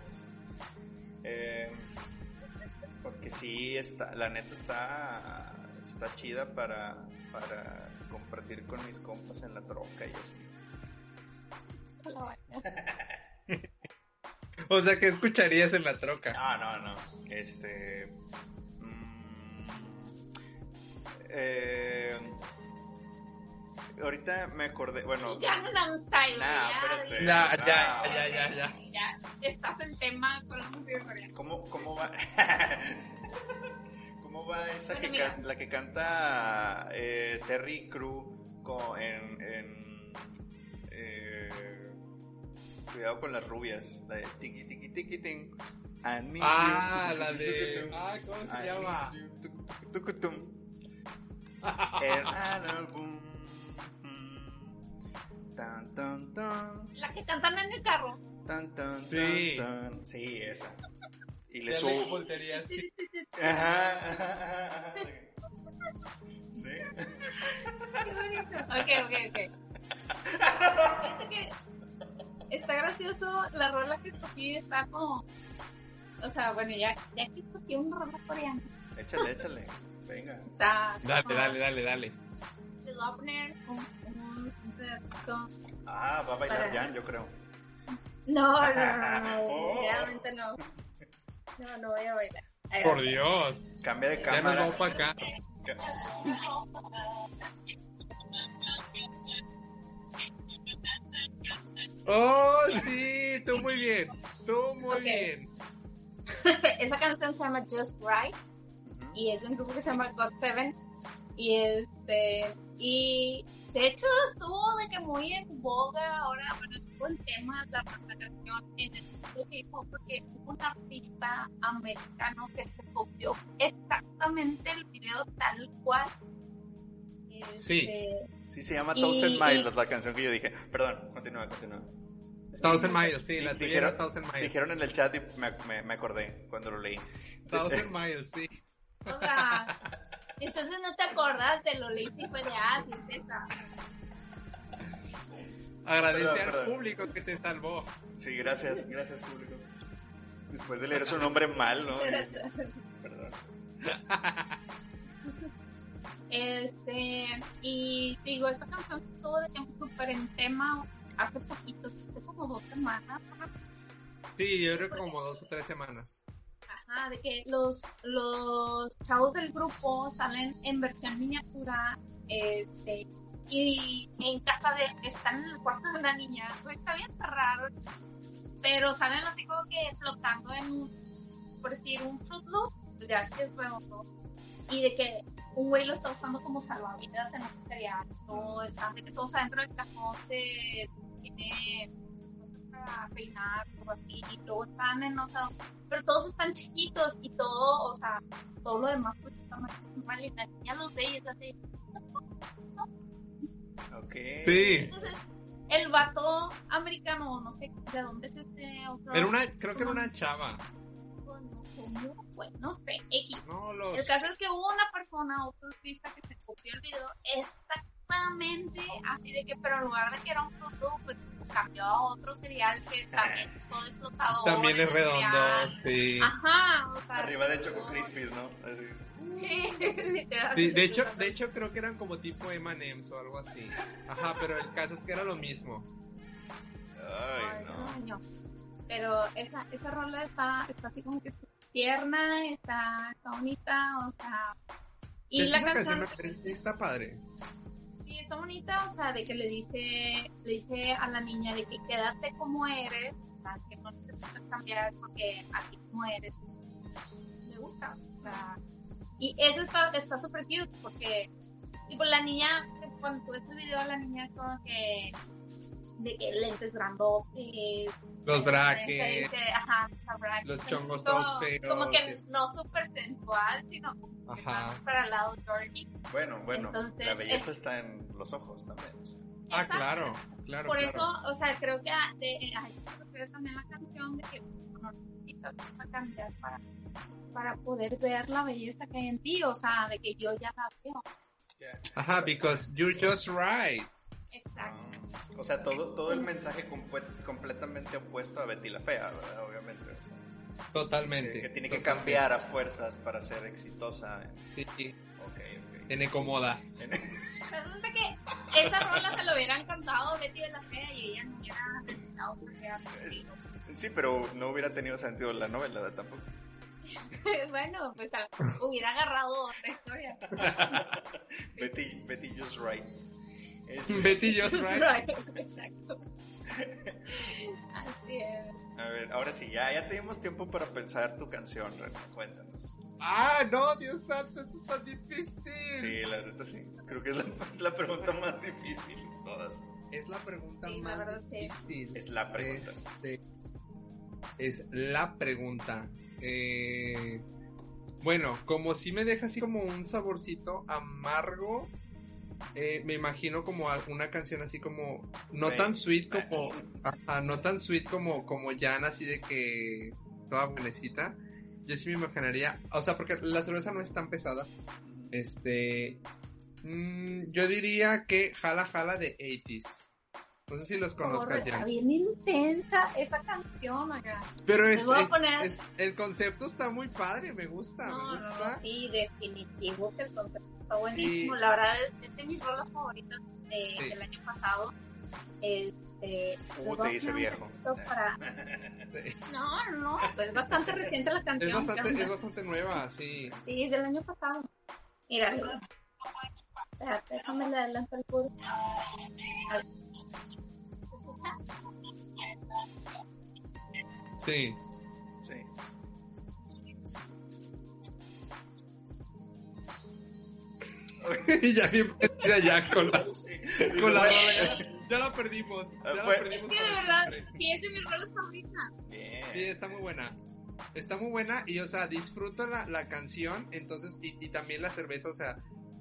Eh, porque sí, está, la neta está, está chida para, para compartir con mis compas en la troca y así. O sea, ¿qué escucharías en la troca? Ah, no, no. Este. Eh, ahorita me acordé. Bueno. Gangnam Style, Nah, ya, espérate. Ya, Ah, ya, ya, ya, ya. ya estás en tema con la música coreana. ¿Cómo, cómo va? ¿Cómo va esa Bueno, que can- la que canta eh, Terry Crew con, en, en eh, Cuidado con las rubias, la de tiki tiki tiki ting. Ah, you, la de. tucutum, Ah, ¿cómo se llama? you, tucutum. El álbum. Tan, tan, tan. La que cantan en el carro. Tan, tan, Sí. tan, tan. Sí, esa. Y le subo. Sí. Sí, sí. Ajá, ajá, ajá. Sí. Qué bonito. Ok, ok, ok. Fíjate que está gracioso la rola que escogí, está como. O sea, bueno, ya, ya que escogí una rola coreana, Échale, échale. Venga. está. Dale, dale, dale, dale. Voy a poner un, un, un pedacito. Ah, va a bailar Para- Jan, yo creo. No, no, no, no, Oh. realmente no. No, no voy a bailar. Ahí Por va. Dios. Cambia de Ya nos cámara. vamos para acá. Oh, sí, tú muy bien. Tú muy bien. Esa canción se llama Just Right. Y es de un grupo que se llama God Seven y este y de hecho estuvo de que muy en boga ahora bueno estuvo en tema la, la canción en el K-pop porque hubo un artista americano que se copió exactamente el video tal cual Este, Sí, se llama Thousand y- Miles, la canción que yo dije. Perdón, continúa, continúa. Thousand Miles, sí, la dijeron, Thousand Miles. dijeron en el chat y me, me- me acordé cuando lo leí. Thousand Miles, sí. O sea entonces no te acordás de lo lazy fue de ah sí es esa Agradece Perdón, al perdón. público que te salvó. Sí, gracias, gracias público. Después de leer su nombre mal, ¿no? Y- Perdón. Este, y digo, esta canción estuvo de súper en tema hace poquito, hace como dos semanas. Sí, yo creo que como dos o tres semanas. Ajá, de que los, los chavos del grupo salen en versión miniatura, este, y en casa de, están en el cuarto de una niña, está bien raro, pero salen así como que flotando en, por decir, un Fruit Loop, pues ya que es redondo, y de que un güey lo está usando como salvavidas en un cereal, o están de que todos adentro del cajón se tiene para peinar, o así, y luego están en, o sea, pero todos están chiquitos y todo, o sea, todo lo demás pues está más normal y la niña los ve y es así. Ok. Sí. Entonces, el vato americano, no sé de dónde es este otro. Era una, creo que era una chava. pues, No sé, no sé, X. No, los. El caso es que hubo una persona, otro artista que se copió el video así de que, pero en lugar de que era un fruto, pues cambió a otro cereal que también usó de flotador. También es redondo, cereal. sí. Ajá, o sea. Arriba de Choco Crispies, ¿no? Así. Sí, literal. Sí, de hecho, de hecho creo que eran como tipo M&M's o algo así. Ajá, pero el caso es que era lo mismo. Ay, no. no. Pero esa, esa rola está, está así como que tierna, está, está bonita, o sea. Y la canción, canción es- está padre. Sí, está bonita, o sea, de que le dice, le dice a la niña de que quédate como eres, o sea, que no necesitas cambiar porque así como eres, me gusta, o sea. Y eso está súper cute porque, tipo, la niña, cuando tú ves el video, la niña como que, de que lentes grandotes, Los eh, brackets, dice, ajá, brackets, los chongos como- todos feos. Como que no súper sensual, sino que más para el lado dorky. Bueno, bueno. Entonces, la belleza es- está en los ojos también. o sea. Ah, Exacto. claro, claro. Por claro. eso, o sea, creo que a, de, a eso se refiere también la canción de que no necesitas para cambiar para, para poder ver la belleza que hay en ti, o sea, de que yo ya la veo. Ajá, because you're just right. Exacto. Ah, O sea, todo, todo el mensaje completamente opuesto a Betty la Fea, ¿verdad? Obviamente. o sea, Totalmente. que, que tiene que totalmente. cambiar a fuerzas para ser exitosa. Sí, sí. Ok, ok. En Ecomoda. Resulta que esa rola se lo hubieran cantado Betty de la Fea y ella no hubiera necesitado Es- Sí, pero no hubiera tenido sentido la novela ¿verdad? tampoco. bueno, pues a- hubiera agarrado otra historia. Betty, Betty just writes. Es- Betty Just Just Right. right, Exacto. Así es. A ver, ahora sí, ya, ya tenemos tiempo para pensar tu canción, René. Cuéntanos. Ah, no, Dios santo, esto está difícil. Sí, la neta sí. Creo que es la, es la pregunta más difícil de todas. Es la pregunta Sí, la más verdad, sí. difícil. Es la pregunta. Este, es la pregunta. Eh, bueno, como si me deja así como un saborcito amargo, eh, me imagino como una canción así como no tan sweet como ajá, no tan sweet como como Jan así de que toda buenecita. Yo sí me imaginaría, o sea, porque la cerveza no es tan pesada. Este, mm, yo diría que Jala Jala de 80s. No sé si los Porra, conozcas está ya. bien intensa esa canción, oiga. Pero es, voy a es- poner- es- el concepto está muy padre, me gusta, No, me no, gusta. sí, definitivo que el concepto está buenísimo. La verdad es, es de mis rolas favoritas de- Sí. del año pasado. Este, voy te dice viejo. Para... No, no, pues es bastante reciente la Es canción. bastante, pero- es bastante nueva, sí. Sí, es del año pasado. Mira, espérate, déjame le adelanto el puro. Sí. Sí. y ya bien perdida ya con la, con la ya, la perdimos. Ya la bueno. Es perdimos que de verdad, sí, es de mis rolas favoritas. Sí, está muy buena. Está muy buena y, o sea, disfruto la, la canción, entonces, y, y también la cerveza, o sea,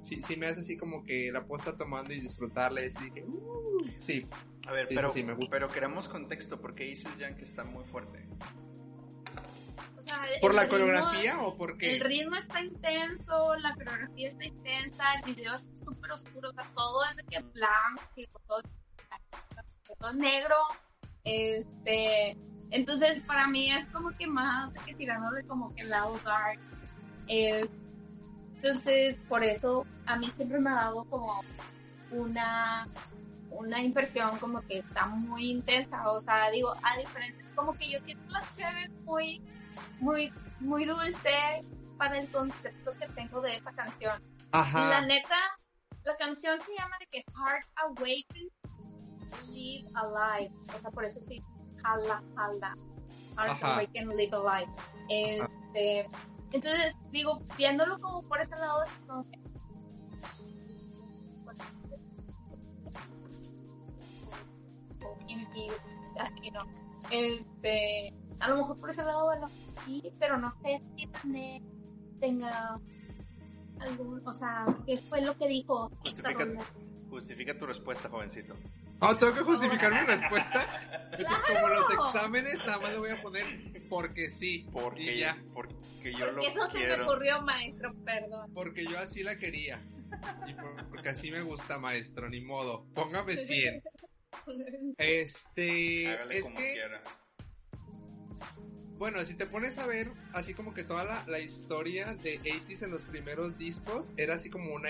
sí, sí me hace así como que la puedo estar tomando y disfrutarla y así que, uh, sí. A ver, pero, sí me gusta. pero queremos contexto. ¿Por qué dices, Jan, que está muy fuerte? O sea, el- ¿Por la ritmo- coreografía o por qué? El ritmo está intenso, la coreografía está intensa, el video es súper oscuro, o sea, todo es de que blanco, todo, todo negro. Este, entonces, para mí es como que más de que tirándole como que el lado dark. Eh, entonces, por eso a mí siempre me ha dado como una, una impresión como que está muy intensa. O sea, digo, a diferencia, como que yo siento la chévere muy, muy, muy dulce para el concepto que tengo de esta canción. La Ajá. neta, la canción se llama de que Heart Awaken, Live Alive. O sea, por eso sí, jala, jala. Heart Ajá. Awaken, Live Alive. Este, entonces, digo, viéndolo como por ese lado, que- y, y así, ¿no? Este, a lo mejor por ese lado, sí, pero no sé si tenga algún, o sea, qué fue lo que dijo Justifica, justifica tu respuesta, jovencito. Ah, tengo que justificar mi respuesta. Entonces, como los exámenes, nada más le voy a poner porque sí. Porque, Y ya. porque yo lo eso se me quiero. ocurrió, maestro, perdón. Porque yo así la quería. Y por- porque así me gusta, maestro, ni modo. Póngame 100. Este. Hágale es como que, quiera. Bueno, si te pones a ver, así como que toda la, la historia de 80s en los primeros discos era así como una.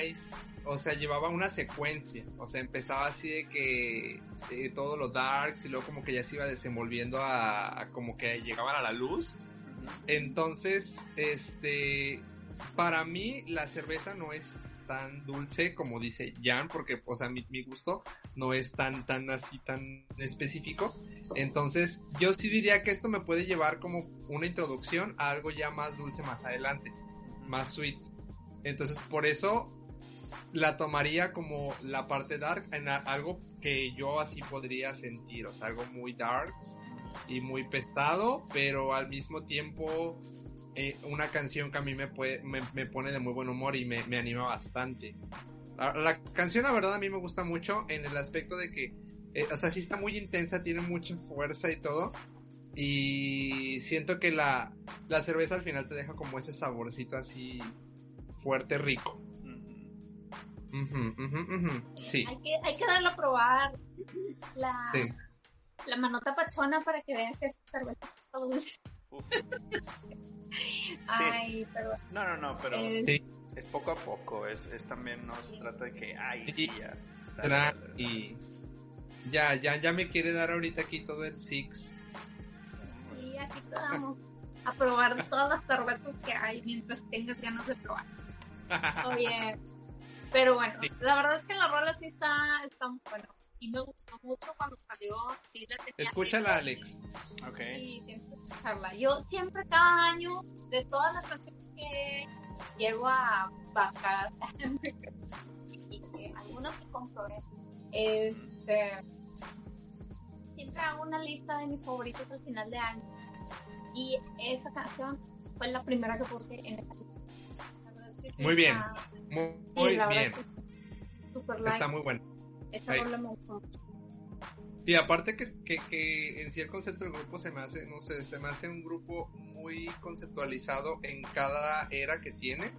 O sea, llevaba una secuencia. O sea, empezaba así de que. eh, todo lo darks y luego como que ya se iba desenvolviendo a, a como que llegaban a la luz. Entonces, este, para mí la cerveza no es tan dulce como dice Jan, porque, o sea, mi, mi gusto no es tan, tan así, tan específico. Entonces, yo sí diría que esto me puede llevar como una introducción a algo ya más dulce más adelante, más sweet. Entonces, por eso la tomaría como la parte dark en algo que yo así podría sentir, o sea, algo muy darks y muy pesado, pero al mismo tiempo eh, una canción que a mí me, puede, me, me pone de muy buen humor y me, me anima bastante. La, la canción, la verdad, a mí me gusta mucho en el aspecto de que, eh, o sea, sí está muy intensa, tiene mucha fuerza y todo. Y siento que la, la cerveza al final te deja como ese saborcito así fuerte, rico. Sí, Hay que, hay que darlo a probar la, sí. la manota pachona para que vean que es cerveza dulce. Ay, perdón. No, no, no, pero Eh, Sí. es poco a poco, es, es también, no se trata de que, ay, sí, ya. dale, Tra- dale, dale. y ya, ya, ya me quiere dar ahorita aquí todo el Six. Y aquí te vamos a probar todas las cervezas que hay mientras tengas ganas de probar. Oye, pero bueno, Sí. la verdad es que la rola sí está, está bueno. Sí me gustó mucho cuando salió, sí la tenía. Escúchala, Alex. Ok. Y tienes que escucharla. Yo siempre cada año, de todas las canciones que llego a bajar, y que algunos se compré, este, siempre hago una lista de mis favoritos al final de año. Y esa canción fue la primera que puse en esa lista. Es que sí Muy bien. Muy, sí, bien. es que Super Está like. muy bueno. Me gustó. Y aparte que, que, que en sí el concepto del grupo se me hace, no sé, se me hace un grupo muy conceptualizado en cada era que tiene.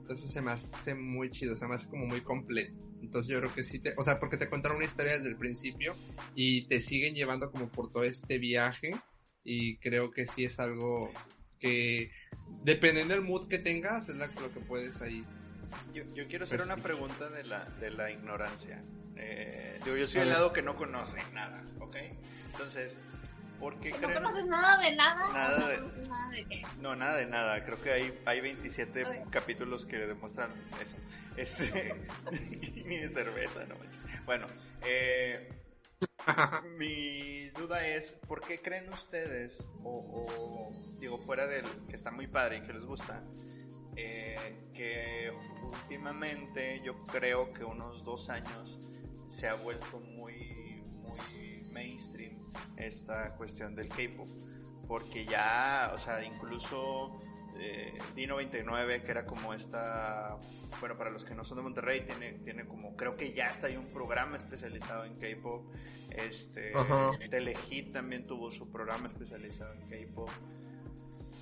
Entonces se me hace muy chido, se me hace como muy completo. Entonces yo creo que sí te, o sea, porque te cuentan una historia desde el principio y te siguen llevando como por todo este viaje y creo que sí es algo que dependiendo del mood que tengas es lo que puedes ahí. Yo, yo quiero hacer una pregunta de la, de la ignorancia. Eh, digo, yo soy A el lado que no conoce nada, ¿ok? Entonces, ¿por qué Que no creen? conoces nada de nada. Nada no de- conoces nada de qué. No, nada de nada. Creo que hay, hay 27 Ok. capítulos que demuestran eso. Este, ni de cerveza, no manches. Bueno, eh, mi duda es, ¿por qué creen ustedes, o, o, digo, fuera del que está muy padre y que les gusta, eh, que últimamente yo creo que unos dos años se ha vuelto muy, muy mainstream esta cuestión del K-pop? Porque ya, o sea, incluso eh, D99, que era como esta, bueno, para los que no son de Monterrey, tiene, tiene como, creo que ya está ahí un programa especializado en K-pop. Este. Telehit también tuvo su programa especializado en K-pop.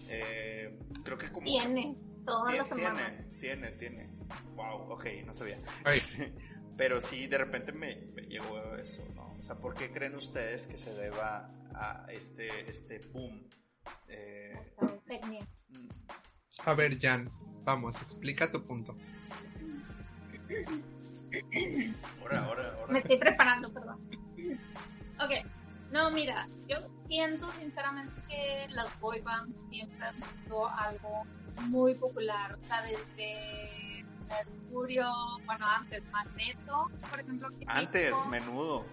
Eh, creo que como. Tiene, toda la Tien- semana. Tiene, tiene, tiene. Wow, ok, no sabía. Pero sí, de repente me, me llegó eso, ¿no? O sea, ¿por qué creen ustedes que se deba a este, este boom? Eh, mm, A ver, Jan, vamos, explica tu punto. ahora, ahora, ahora. Me estoy preparando, perdón. Ok, no, mira, yo siento sinceramente que las boy bands siempre han sido algo muy popular. O sea, desde Mercurio, bueno, antes Magneto, por ejemplo. que Antes, menudo.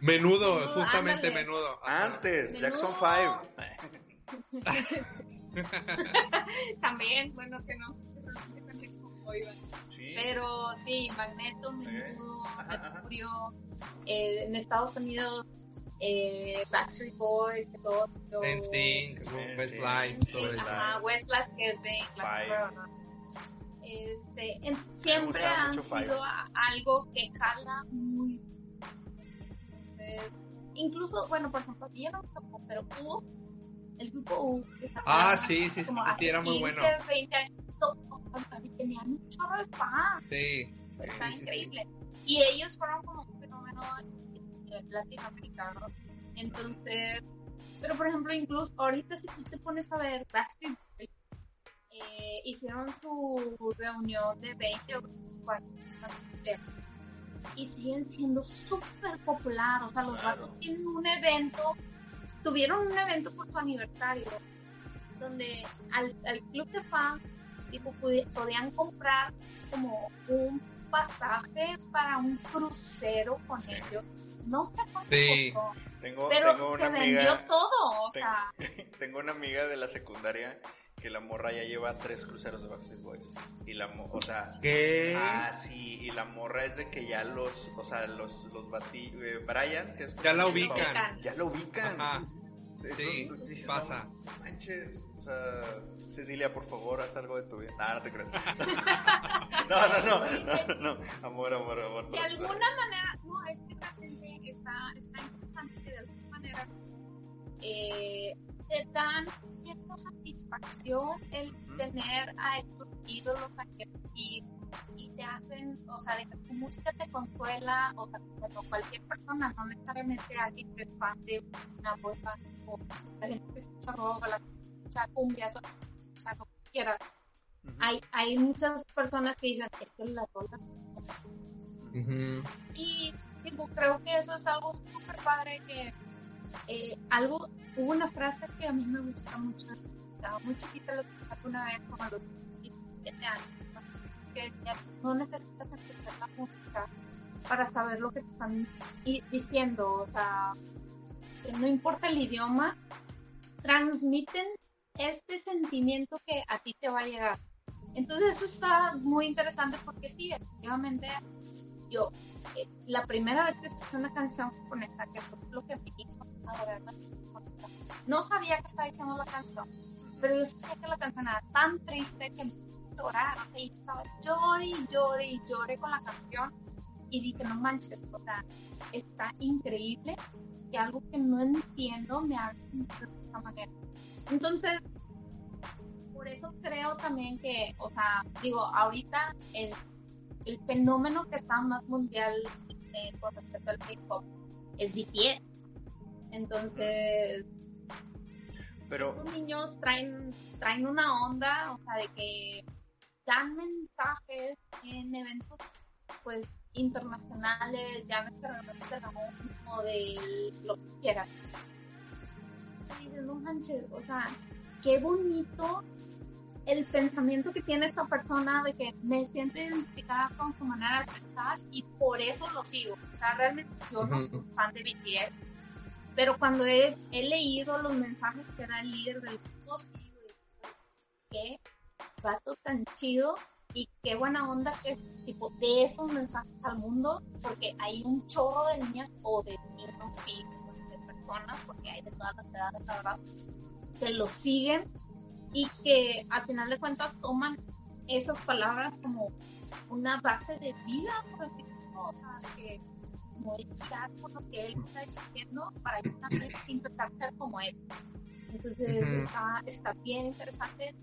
Menudo, Menudo, justamente ándale. menudo. Ajá. Antes, Menudo. Jackson 5. También, bueno, que no. Sí. Pero sí, Magneto, Menudo. Mercurio, eh, en Estados Unidos, eh, Backstreet Boys, todo. Westlife, todo Sí, eso. ajá, Westlife, que es de Inglaterra. Este, en- siempre han Five. sido a- algo que jala muy. Entonces, incluso, bueno, por ejemplo, yo no me tocó, pero U, el grupo U. que está Ah, sí, sí, sí, como sí, hace era muy 15, bueno. 20 años, tenían un chorro de fans. Sí. Está Sí, sí, sí. increíble. Y ellos fueron como un fenómeno eh, latinoamericano. Entonces, pero por ejemplo, incluso ahorita si tú te pones a ver Backstreet Boys, eh, hicieron su reunión de 20 o 40 y siguen siendo súper popular. O sea, los Claro. vatos tienen un evento, tuvieron un evento por su aniversario, donde al, al club de fans tipo, podían comprar como un pasaje para un crucero con ellos. No sé cuánto Sí. costó, Tengo, pero tengo se una vendió amiga. todo. O tengo- sea, Tengo una amiga de la secundaria que la morra ya lleva tres cruceros de Backstreet Boys. Y la mo- o sea, ¿Qué? Ah, sí, y la morra es de que ya los, o sea, los, los batí, eh, Brian, que es Ya la ubican. Ya la ubican. Ajá. Eso, Sí, dices, pasa. "No manches, o sea, Cecilia, por favor, haz algo de tu vida. Ah, no te creas. no, no, no, no, no, amor, amor, amor. de alguna manera, no, es que está, está interesante que de alguna manera eh, te dan cierta satisfacción el tener a estos ídolos aquí y, te hacen, o sea, de que tu música te consuela, o sea, cualquier persona, no necesariamente alguien que es fan de una band, o la gente que escucha rock, la que escucha cumbia, o escucha lo que quiera, hay, hay muchas personas que dicen, es que la rola. Y creo que eso es algo súper padre que eh, algo, hubo una frase que a mí me gusta mucho, estaba muy chiquita, lo escuché una vez como a los 17 años, que no necesitas escuchar la música para saber lo que te están diciendo, o sea, que no importa el idioma, transmiten este sentimiento que a ti te va a llegar. Entonces eso está muy interesante porque sí, efectivamente yo eh, la primera vez que escuché una canción con esta, que fue lo que me hizo no sabía que estaba diciendo la canción, pero yo sabía que la canción era tan triste que me hizo llorar, y estaba llore y llore y llore con la canción y dije, no manches, o sea, está increíble y algo que no entiendo me hace de esta manera. Entonces, por eso creo también que, o sea, digo, ahorita el, el fenómeno que está más mundial eh, con respecto al K-pop es BTS. Entonces, pero estos niños traen, traen una onda, o sea, de que dan mensajes en eventos, pues, internacionales, llámese realmente de la o de lo que quieras. Y no manches, o sea, qué bonito el pensamiento que tiene esta persona de que me siento identificada con su manera de pensar y por eso lo sigo. O sea, realmente yo no soy fan de BTS, pero cuando he, he, leído los mensajes que da el líder del grupo, sí, qué vato tan chido y qué buena onda que tipo de esos mensajes al mundo, porque hay un chorro de niñas o de niños y de personas, porque hay de todas las edades, la verdad, que lo siguen y que al final de cuentas toman esas palabras como una base de vida, por así decirlo, o sea, que modificar lo que él está diciendo para yo también intentar ser como él. Entonces está, está bien interesante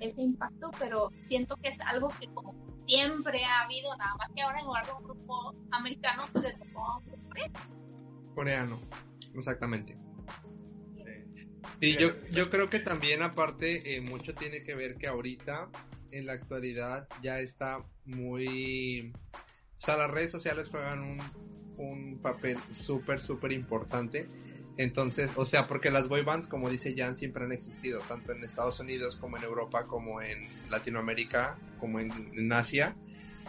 ese impacto, pero siento que es algo que como siempre ha habido, nada más que ahora en lugar de un grupo americano, pues les tocó un coreano. Coreano, exactamente. Sí, yo, yo creo que también aparte eh, mucho tiene que ver que ahorita, en la actualidad, ya está muy... O sea, las redes sociales juegan un, un papel súper, súper importante. Entonces, o sea, porque las boy bands, como dice Jan, siempre han existido, tanto en Estados Unidos como en Europa, como en Latinoamérica, como en, Asia.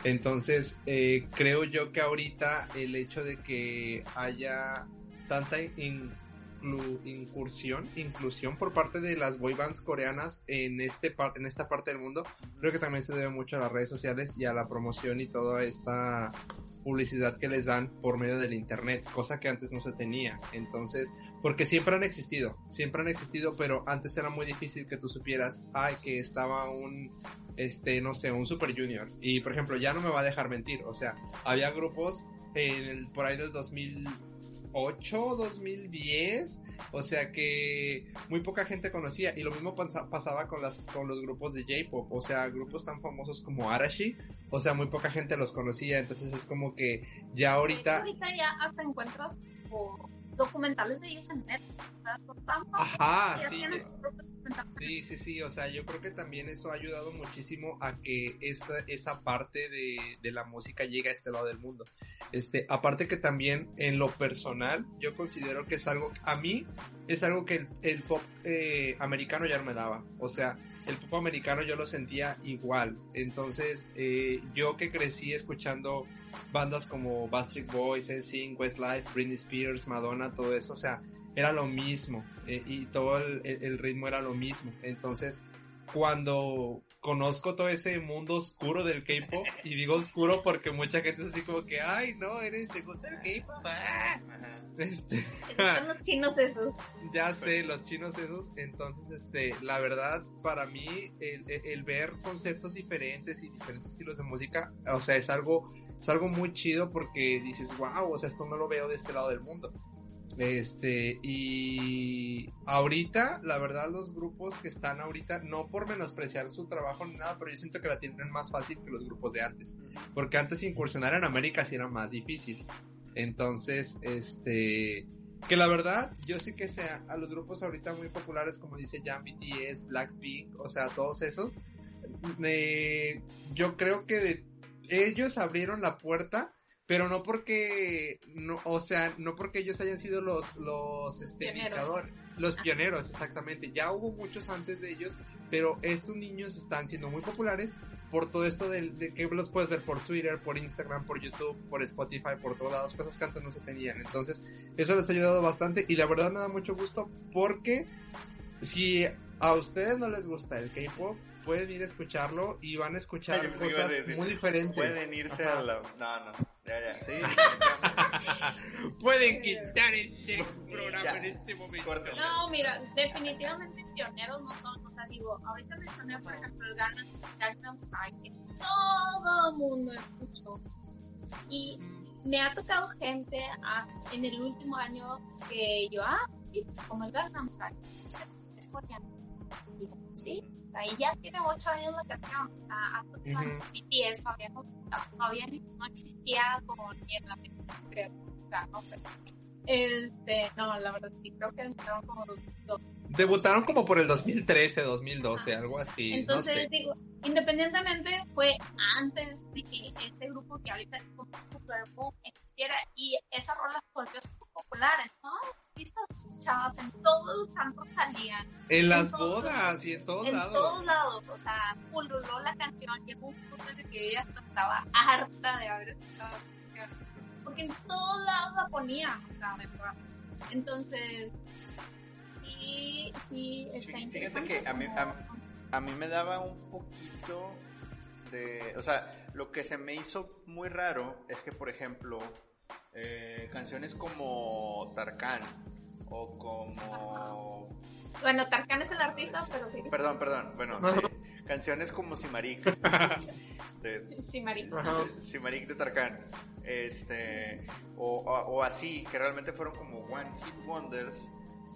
Entonces, eh, creo yo que ahorita el hecho de que haya tanta incursión, inclusión por parte de las boy bands coreanas en este en esta parte del mundo, creo que también se debe mucho a las redes sociales y a la promoción y toda esta publicidad que les dan por medio del internet, cosa que antes no se tenía. Entonces, porque siempre han existido, siempre han existido, pero antes era muy difícil que tú supieras, ay, que estaba un, este, no sé, un Super Junior. Y por ejemplo, ya no me va a dejar mentir, o sea, había grupos en el, por ahí del 2000 2008, 2010, o sea que muy poca gente conocía y lo mismo pasaba con las con los grupos de J-pop, o sea, grupos tan famosos como Arashi, o sea, muy poca gente los conocía, entonces es como que ya ahorita ahorita ya hasta encuentras documentales de ellos en Netflix, Ajá, sí. Sí, sí, sí, o sea, yo creo que también eso ha ayudado muchísimo a que esa, esa parte de, de, la música llegue a este lado del mundo. Este, aparte que también en lo personal, yo considero que es algo, a mí, es algo que el, pop eh, americano ya no me daba. O sea, el pop americano yo lo sentía igual. Entonces, eh, yo que crecí escuchando bandas como Backstreet Boys, NSYNC, Westlife, Britney Spears, Madonna, todo eso, o sea, era lo mismo eh, y todo el, ritmo era lo mismo. Entonces, cuando conozco todo ese mundo oscuro del K-pop, y digo oscuro porque mucha gente es así como que, ay, no, eres, te gusta el K-pop. Ah". Este, Son los chinos esos. Ya sé, los chinos esos. Entonces, este, la verdad, para mí, el, el ver conceptos diferentes y diferentes estilos de música, o sea, es algo, es algo muy chido porque dices, wow, o sea, esto no lo veo de este lado del mundo. Este, y ahorita, la verdad, los grupos que están ahorita, no por menospreciar su trabajo ni nada, pero yo siento que la tienen más fácil que los grupos de antes. Porque antes incursionar en América sí era más difícil. Entonces, este, Que la verdad, yo sí que sea a los grupos ahorita muy populares, como dice Jan BTS, Blackpink, o sea, todos esos, eh, yo creo que de- ellos abrieron la puerta, pero no porque, no, o sea, no porque ellos hayan sido los, los, este, Pioneros. los pioneros, exactamente. Ya hubo muchos antes de ellos, pero estos niños están siendo muy populares por todo esto de, de que los puedes ver por Twitter, por Instagram, por YouTube, por Spotify, por todos lados, cosas que antes no se tenían. Entonces, eso les ha ayudado bastante y la verdad me da mucho gusto porque si a ustedes no les gusta el K-pop, pueden ir a escucharlo y van a escuchar Ay, a cosas decir, muy diferentes. Pueden irse Ajá. a la. No, no. Ya, ya. Sí. Pueden quitar este programa Ya. en este momento. No, mira, definitivamente pioneros no son, o sea, digo, ahorita mencioné, por ejemplo, el Gangnam, Style, que todo el mundo escuchó. Y me ha tocado gente en el último año que yo, ah, como el Gangnam Style, es, es coreano. Y sí, ahí ya tiene ocho años la canción. A, a, Ujú. BTS todavía no, todavía no existía como ni en la película, creo. No sé. Este, no, la verdad sí, creo que entraron como dos, dos Debutaron como por el 2013, 2012, algo así. Entonces, no sé. digo, independientemente fue antes de que este grupo que ahorita es como Super Bowl existiera y esa rola volvió súper popular en todas las escuchadas, en todos los cantos salían, En las en todos- bodas y en todos en lados. todos lados, o sea, pululó la canción, llegó un punto en el que hasta estaba harta de haber escuchado la canción, porque en todos lados la ponían, o sea, de verdad. Entonces, sí, sí, está Sí, fíjate que a mí- a- A mí me daba un poquito de. O sea, lo que se me hizo muy raro es que, por ejemplo, eh, canciones como Tarkan o como. Bueno, Tarkan es el artista, pero sí. Perdón, perdón. Bueno, sí. Canciones como Simarik. de. Simarik de Tarkan. Este. O, o- o así, que realmente fueron como One Hit Wonders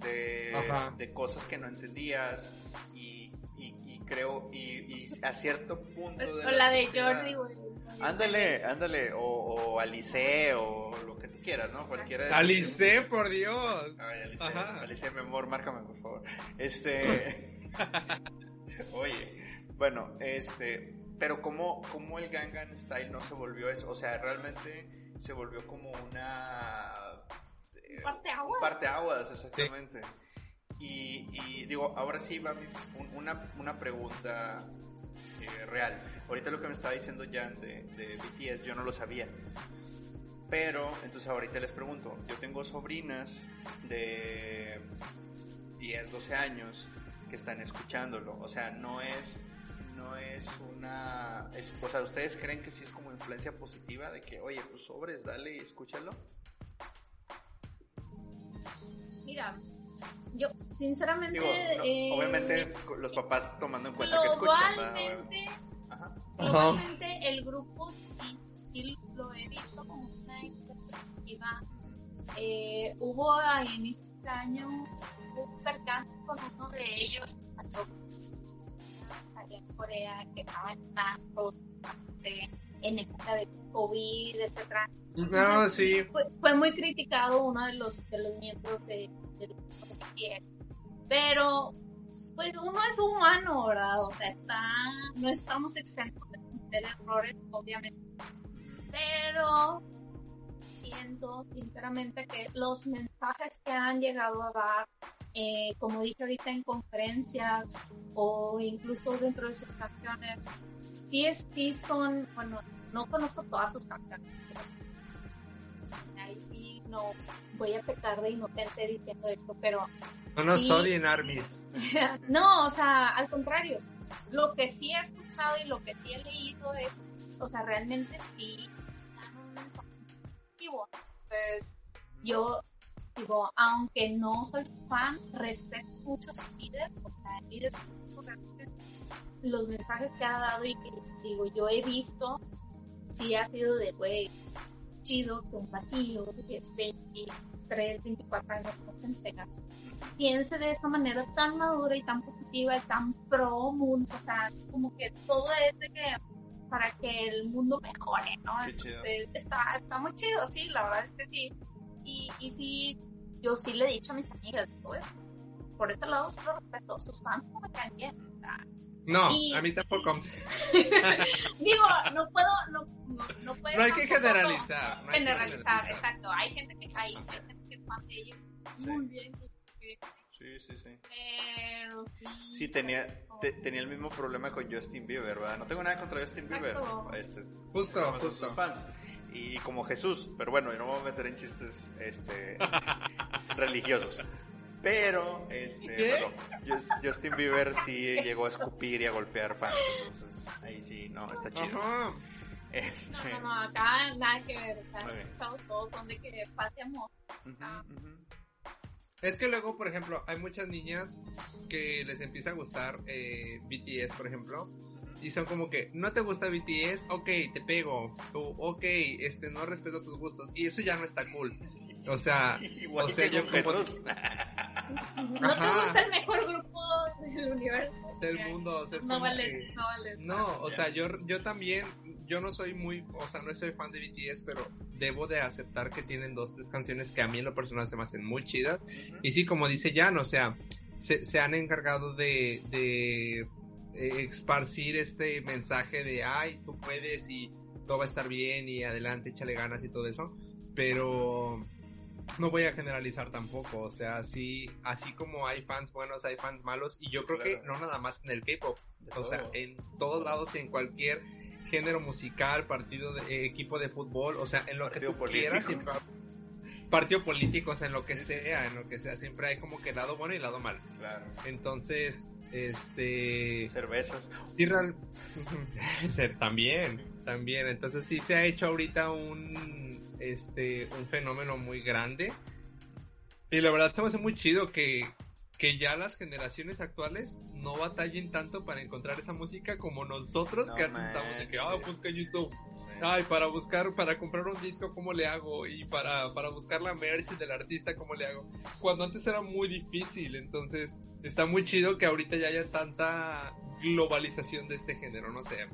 de, cosas que no entendías. Y, y, y creo. Y, y a cierto punto. De O la de sociedad- Jordi, güey. Ándale, ándale. O, o Alice o lo que tú quieras, ¿no? Cualquiera de Alice, por Dios. Ay, Alice, Ajá. Alice, mi amor, márcame, por favor. Este. Oye, bueno, este. Pero como, como el Gangnam Style no se volvió eso, o sea, realmente se volvió como una. Parteaguas. parteaguas, exactamente. Y, y digo, ahora sí va una, una pregunta eh, real. Ahorita lo que me estaba diciendo Jan de, de BTS, yo no lo sabía. Pero, entonces ahorita les pregunto, yo tengo sobrinas de 10, 12 años que están escuchándolo. O sea, no es, no es una... es- o sea, ¿ustedes creen que sí es como influencia positiva de que, oye, pues sobres, dale y escúchalo? Mira, yo sinceramente. Digo, no, eh, obviamente los papás tomando en cuenta que escuchan. Globalmente, Ajá. globalmente el grupo sí, sí lo he visto como una positiva. Eh, hubo a inicio de año un percance con uno de ellos allá en Corea que estaban tanto en época de COVID, etcétera. No, sí. fue, fue muy criticado uno de los de los miembros de, pero pues uno es humano verdad o sea está no estamos exentos de cometer errores obviamente. Pero siento sinceramente que los mensajes que han llegado a dar eh, como dije ahorita en conferencias o incluso dentro de sus canciones sí es sí son bueno no conozco todas sus canciones ahí sí no voy a pecar de inocente diciendo esto, pero No nos Sí. odien, Armis. no, o sea, al contrario, lo que sí he escuchado y lo que sí he leído es, o sea, realmente sí dan un yo digo, aunque no soy fan, respeto mucho a su líder, o sea, el líder los mensajes que ha dado y que digo, yo he visto, sí ha sido de, güey, chido que un batillo de 23, 24 años no se entera piense de esa manera tan madura y tan positiva y tan pro mundo, o sea, como que todo es de que para que el mundo mejore, ¿no? Qué. Entonces, está, está muy chido, sí, la verdad es que sí. Y, y sí, yo sí le he dicho a mis amigas, "Oye, por este lado sí lo respeto, sus fans no me caen bien. o sea, No, Y- a mí tampoco. Digo, no puedo, no, no, no puedo No hay que generalizar. no hay que Generalizar, exacto. Hay gente que hay, hay gente que es fan de ellos Sí. muy bien, Sí, sí, sí. pero sí. Sí, tenía, te- tenía el mismo problema con Justin Bieber, ¿verdad? No tengo nada contra Justin Bieber. Exacto. Este, Justo, justo. sus fans. Y como Jesús, pero bueno, yo no me voy a meter en chistes este, religiosos. Pero, este, ¿Qué? bueno, Jus- Justin Bieber sí llegó a escupir y a golpear fans. Entonces, ahí sí, no, está chido. Ajá. Este, No, no, no, acá nada que ver. Escuchamos todos donde que pase amor. Es que luego, por ejemplo, hay muchas niñas que les empieza a gustar eh, BTS, por ejemplo, y son como que, no te gusta BTS, ok, te pego, o ok, este, no respeto tus gustos, y eso ya no está cool. O sea, Igual o sea, yo como- Jesús. No te gusta el mejor grupo del universo. del mundo, o sea, No como vale, que- no vale. No, o sea, yo, yo también, yo no soy muy, o sea, no soy fan de BTS, pero debo de aceptar que tienen dos, tres canciones que a mí en lo personal se me hacen muy chidas. Y sí, como dice Jan, o sea, se, se han encargado de, de eh, esparcir este mensaje de, ay, tú puedes y todo va a estar bien y adelante, échale ganas y todo eso. Pero no voy a generalizar tampoco, o sea, así, así como hay fans buenos, hay fans malos, y yo creo que no nada más en el K-pop, o sea, en todos lados, en cualquier género musical, partido de eh, equipo de fútbol, o sea, en lo Partido que tú quieras, siempre- partido político, o sea, en lo que Sí, sí, sea, en lo que sea, siempre hay como que lado bueno y lado malo. Claro. Entonces, este, Cervezas. sí, real- Sí, también, también, entonces sí se ha hecho ahorita un, este, un fenómeno muy grande. Y la verdad se me hace muy chido que, que ya las generaciones actuales no batallen tanto para encontrar esa música como nosotros No que antes estábamos de que, ah, manches. busca YouTube. Sí. Ay, para buscar, para comprar un disco, ¿cómo le hago? Y para, para buscar la merch del artista, ¿cómo le hago? Cuando antes era muy difícil, entonces está muy chido que ahorita ya haya tanta globalización de este género, no sé,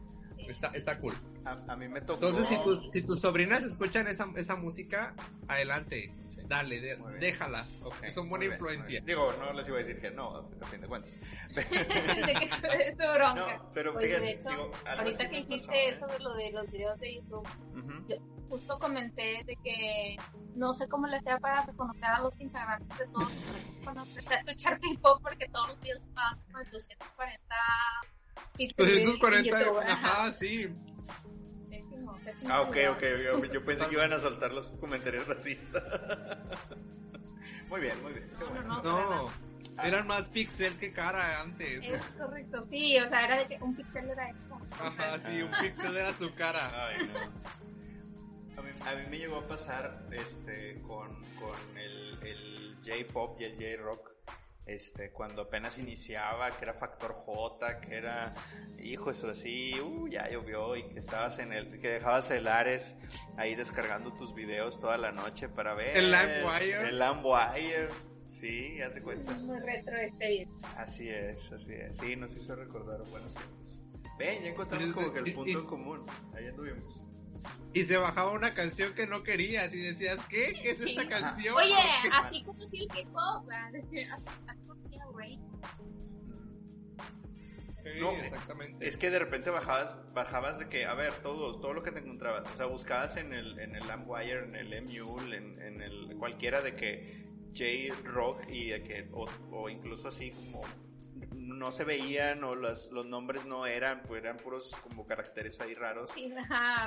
está, está cool. A, a mí me tocó. Entonces, si tus, si tus sobrinas escuchan esa, esa música, adelante, Sí. dale, de- déjalas, Ok, son buena influencia. Digo, no les iba a decir que no, a fin de cuentas. de que es tu bronca. No, pero Oye, fíjate, de hecho, digo, Ahorita que dijiste pasó, ¿eh? eso de lo de los videos de YouTube, Ujú. justo comenté de que no sé cómo le hacía para reconocer a los integrantes de todos a escuchar K-pop porque todos los videos como en 240 píxeles en 240, YouTube, ajá. ajá, sí. Pésimo, pésimo Ah, ok, ok. Yo, yo pensé que iban a soltar los comentarios racistas. muy bien, muy bien. Qué No, bueno. no, No, eran más pixel que cara antes. Es correcto, sí, o sea, era de que un pixel era eso. Ajá, sí, un pixel era su cara. Ay, no. A mí, a mí me llegó a pasar este, con, con el, el J-pop y el J-rock. Este, cuando apenas iniciaba, que era Factor J, que era, hijo, eso así, uh, ya llovió y que estabas en el, que dejabas el Ares ahí descargando tus videos toda la noche para ver. El LimeWire. El LimeWire, sí, ya se cuenta. Muy retro este video. Así es, así es. Sí, nos hizo recordar buenos tiempos. Ven, ya encontramos como que el punto en común. Ahí anduvimos. Y se bajaba una canción que no querías y decías, ¿qué? ¿Qué es Sí. esta canción? Oye, ¿Qué? así conocí el K-pop, No, exactamente. Es que de repente bajabas, bajabas de que, a ver, todos, todo lo que te encontrabas. O sea, buscabas en el, en el LimeWire, en el Emule, en, en el cualquiera de que J-Rock y de que, o, o incluso así como no se veían o los, los nombres no eran, pues eran puros como caracteres ahí raros. Sí.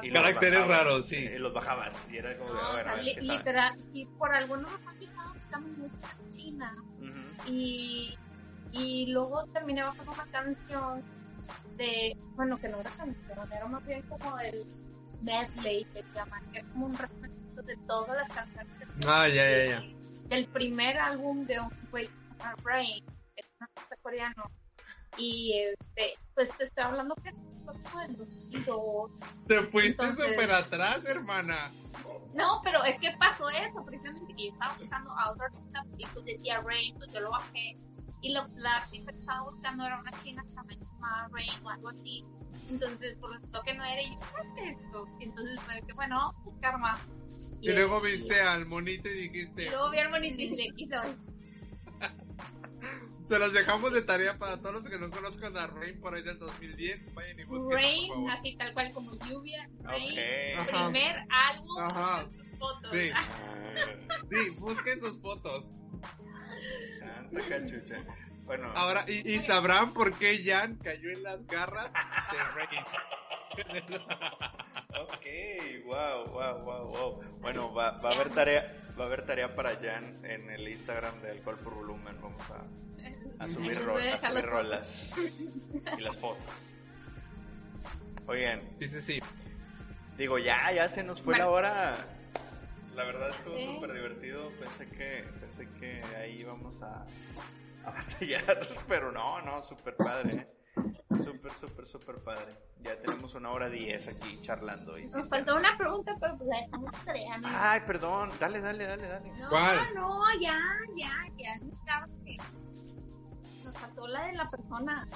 Y Caracteres bajabas, raros, sí. Y los bajabas. Y era como de, a o ver, a literal, y por alguna razón yo estaba buscando música china y, y luego terminé bajando una canción de, bueno, que no era canción, era más bien como el medley que llaman, que es como un recuento de todas las canciones que Ah, ya, ya, ya. del primer álbum de un güey que artista coreano. Y este, pues te estoy hablando que esto es como del 2002. Te fuiste súper atrás, hermana. No, pero es que pasó eso, precisamente que yo estaba buscando a otro artista y pues decía Rain, pues yo lo bajé. Y lo- la artista que estaba buscando era una china que también se llamaba Rain o algo así. Entonces, pues resultó que no era y yo, ¿qué es esto? Y entonces fue que, bueno, vamos a buscar más. Y luego viste al monito y dijiste, Y luego vi al monito y le quiso. Se los dejamos de tarea para todos los que no conozcan a Rain por ahí del 2010. Vayan y busquen, Rain, por favor. así tal cual como lluvia. Rain. Ajá. primer álbum Ajá. con sus fotos. Sí. Sí, busquen sus fotos. Santa cachucha. Bueno, Ahora, y, y sabrán por qué Jan cayó en las garras de Rain. ok, wow, wow, wow, wow. Bueno, va, va a haber tarea, va a haber tarea para Jan en el Instagram de Alcohol por Volumen. Vamos a, a subir, ro- a subir rolas y las fotos. Oigan, Sí, sí, sí. digo, ya, ya se nos fue la hora. La verdad estuvo Sí. súper divertido. Pensé que, pensé que ahí íbamos a, a batallar, pero no, no, súper padre. ¿eh? Súper, súper, súper padre. Ya tenemos una hora diez aquí charlando. Y Nos faltó una pregunta, pero pues la dejamos de tarea. ¿no? Ay, perdón. Dale, dale, dale, dale. No, ¿Cuál? no, ya, ya, ya. Nos faltó la de la persona.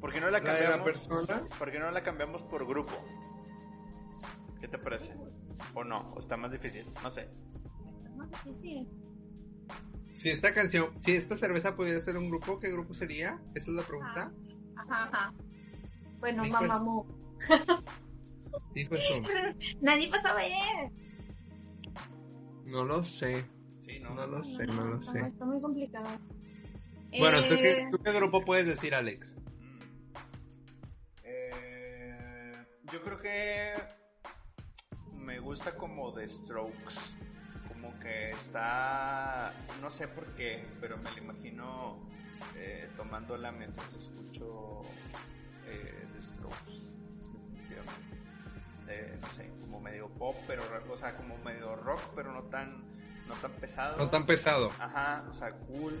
¿Por qué no la La de cambiamos? la persona. ¿Por qué no la cambiamos por grupo? ¿Qué te parece? ¿O no? ¿O está más difícil? No sé. Es más difícil. Si esta canción, si esta cerveza pudiera ser un grupo, ¿qué grupo sería? Esa es la pregunta. Ajá, ajá. Bueno, mamamu. Dijo eso. Nadie pasaba ayer. No lo sé. Sí, No lo sé, no lo sé. Está muy complicado. Bueno, ¿tú, qué, Eh, tú qué grupo puedes decir, Alex? Mm. Eh, yo creo que me gusta como The Strokes. Como que está. No sé por qué, pero me lo imagino eh, tomándola mientras escucho eh, The Strokes. Definitivamente. Eh, no sé, como medio pop, pero o sea, como medio rock, pero no tan, no tan pesado. No tan pesado. Ajá, o sea, cool.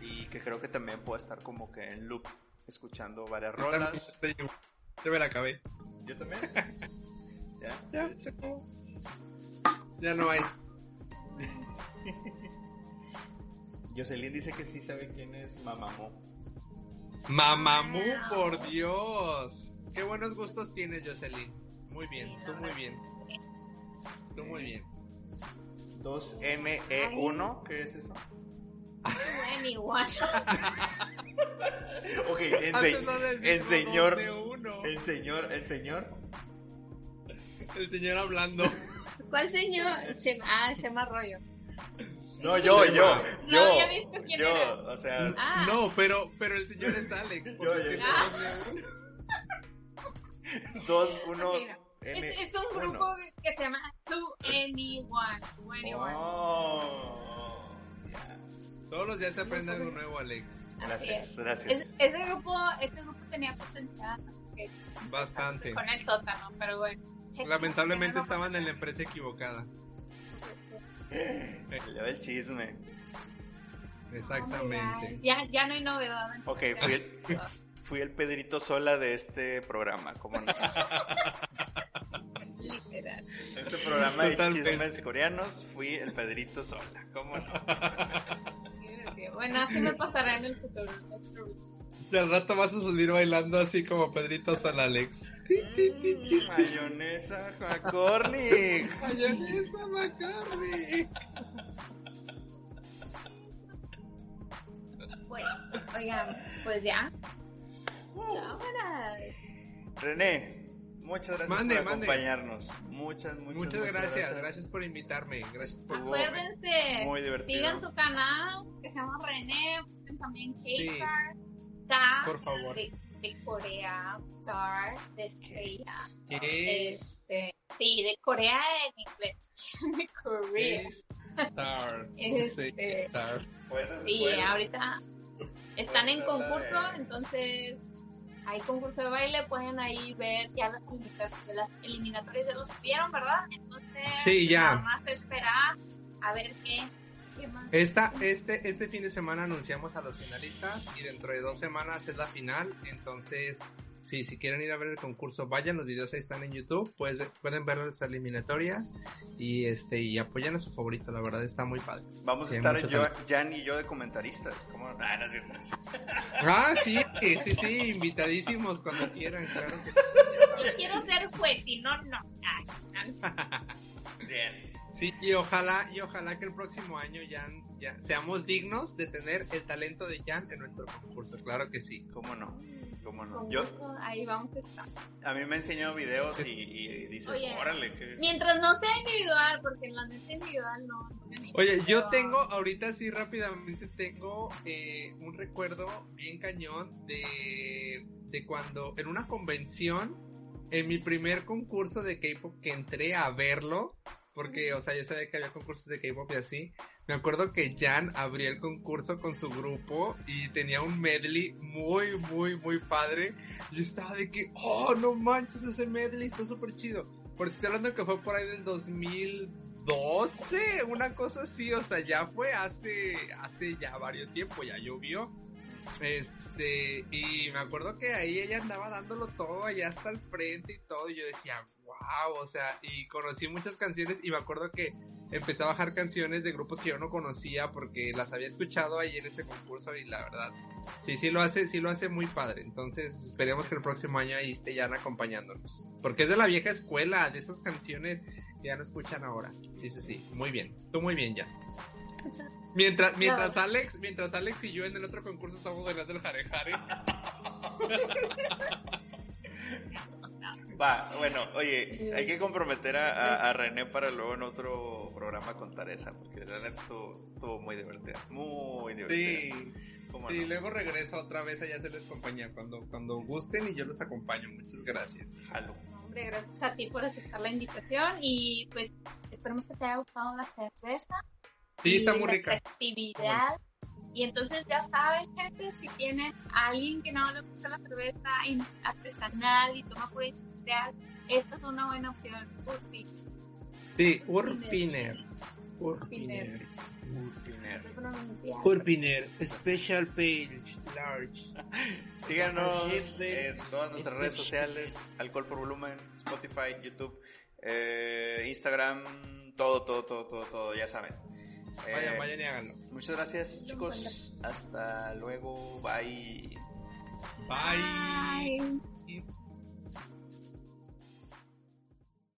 Y que creo que también puedo estar como que en loop escuchando varias rolas. te- Yo me la acabé. Yo también. ¿Ya? Ya, se acabó. Ya no hay. Jocelyn dice que sí sabe quién es Mamamoo. Mamamoo, por Dios. Qué buenos gustos tienes, Jocelyn. Muy bien, tú muy bien. Tú muy bien. 2ME1, ¿qué es eso? Bueno, igual. Ok, en dijo señor. dos de uno. En señor, en señor. El señor hablando. ¿Cuál señor? Shema, ah, Shema Arroyo. No, yo, yo, No yo. había visto quién yo, era. o sea, Ah. No, pero, pero el señor es Alex. Yo, yo. Ah. dos de uno. 2, 1, Mira, Es, es un grupo que se llama Two Anyone. Two Anyone. Oh. Todos los días se aprende algo nuevo, Alex. Gracias, es. gracias. Es- ese grupo, este grupo tenía potencial Bastante. con el sótano, pero bueno. Lamentablemente estaban en la empresa equivocada. Se le el chisme. Exactamente. Ya, ya no hay novedad. Ok, fui el, fui el Pedrito Sola de este programa, ¿cómo no? Literal. Este programa de Totalmente. chismes coreanos, fui el Pedrito Sola, ¿cómo no? Bueno, así me pasará en el futuro. Y al rato vas a salir bailando así como Pedrito San Alex. Mayonesa McCormick. Mayonesa McCormick. Bueno, oigan, pues ya. Ahora. René, muchas gracias Mande, por mande. acompañarnos. Muchas, muchas, Muchas gracias, gracias por invitarme. Gracias por Acuérdense, muy divertido. sigan su canal que se llama René, busquen también Sí. K-Star, Da, Por favor. de, de Corea, Star, de Estrella, ¿Qué este, sí, de Corea en inglés, de Corea. Star? Este, Star. Puedes- Sí, puedes- ahorita están en Pues, concurso, habla de- entonces hay concurso de baile, pueden ahí ver ya las eliminatorias de, las eliminatorias de los que vieron, ¿verdad? Entonces, Sí, ya. nada más esperar a ver qué. Esta, este, este fin de semana anunciamos a los finalistas y dentro de dos semanas es la final. Entonces, sí, si quieren ir a ver el concurso, vayan, los videos ahí están en YouTube, pues, pueden ver las eliminatorias y este y apoyan a su favorito, la verdad está muy padre. Vamos a Sí, estar mucho yo. Jan y yo de comentaristas. ¿Cómo? Ah, no es cierto. Ah, sí, sí, sí, invitadísimos cuando quieran, claro que sí. Yo quiero ser juez y no, no. Ay, no. Bien. Sí, y ojalá, y ojalá que el próximo año Jan, ya seamos dignos de tener el talento de Jan en nuestro concurso, claro que sí. ¿Cómo no? ¿Cómo no? Con Yo, gusto, ahí vamos a estar. a mí me enseñó videos y, y dices, Oye, órale, que... Mientras no sea individual, porque en la neta individual no. no me animo, Oye, yo tengo, ahorita sí rápidamente tengo eh, un recuerdo bien cañón de, de cuando en una convención, en mi primer concurso de K-pop que entré a verlo, porque, o sea, yo sabía que había concursos de K-pop y así. Me acuerdo que Jan abrió el concurso con su grupo y tenía un medley muy, muy, muy padre. Yo estaba de que, oh, no manches, ese medley está súper chido. Porque estoy hablando que fue por ahí del 2012, una cosa así, o sea, ya fue hace, hace ya varios tiempo, ya llovió. Este, y me acuerdo que ahí ella andaba dándolo todo allá hasta el frente y todo, y yo decía, wow, o sea, y conocí muchas canciones y me acuerdo que empecé a bajar canciones de grupos que yo no conocía porque las había escuchado ahí en ese concurso y la verdad, sí, sí lo hace, sí lo hace muy padre. Entonces esperemos que el próximo año ahí esté Jan acompañándonos. Porque es de la vieja escuela, de esas canciones que ya no escuchan ahora. Sí, sí, sí, muy bien. Tú muy bien, Jan. Mientras, mientras Alex, mientras Alex y yo en el otro concurso estamos bailando el jare jare. Va, bueno, oye, hay que comprometer a, a- a René para luego en otro programa contar esa, porque la neta estuvo, estuvo muy divertida, muy divertida. Sí. ¿Cómo Sí, no? luego regreso otra vez allá a hacerles compañía cuando, cuando gusten y yo los acompaño. Muchas gracias. Hombre, gracias a ti por aceptar la invitación y pues esperemos que te haya gustado la cerveza. Sí, y está muy rica. Y entonces ya saben, gente, si tienen a alguien que no le gusta la cerveza artesanal y toma pura industrial, esta es una buena opción. Urpi. Sí, Urpiner. Urpiner. Urpiner. Urpiner. Urpiner, Special Page, Large. Síganos en todas nuestras redes sociales, Alcohol por Volumen, Spotify, YouTube, eh, Instagram, todo, todo, todo, todo, todo, ya saben. Eh, Vayan, vayan y háganlo. Muchas gracias chicos, hasta luego, bye. Bye. Bye.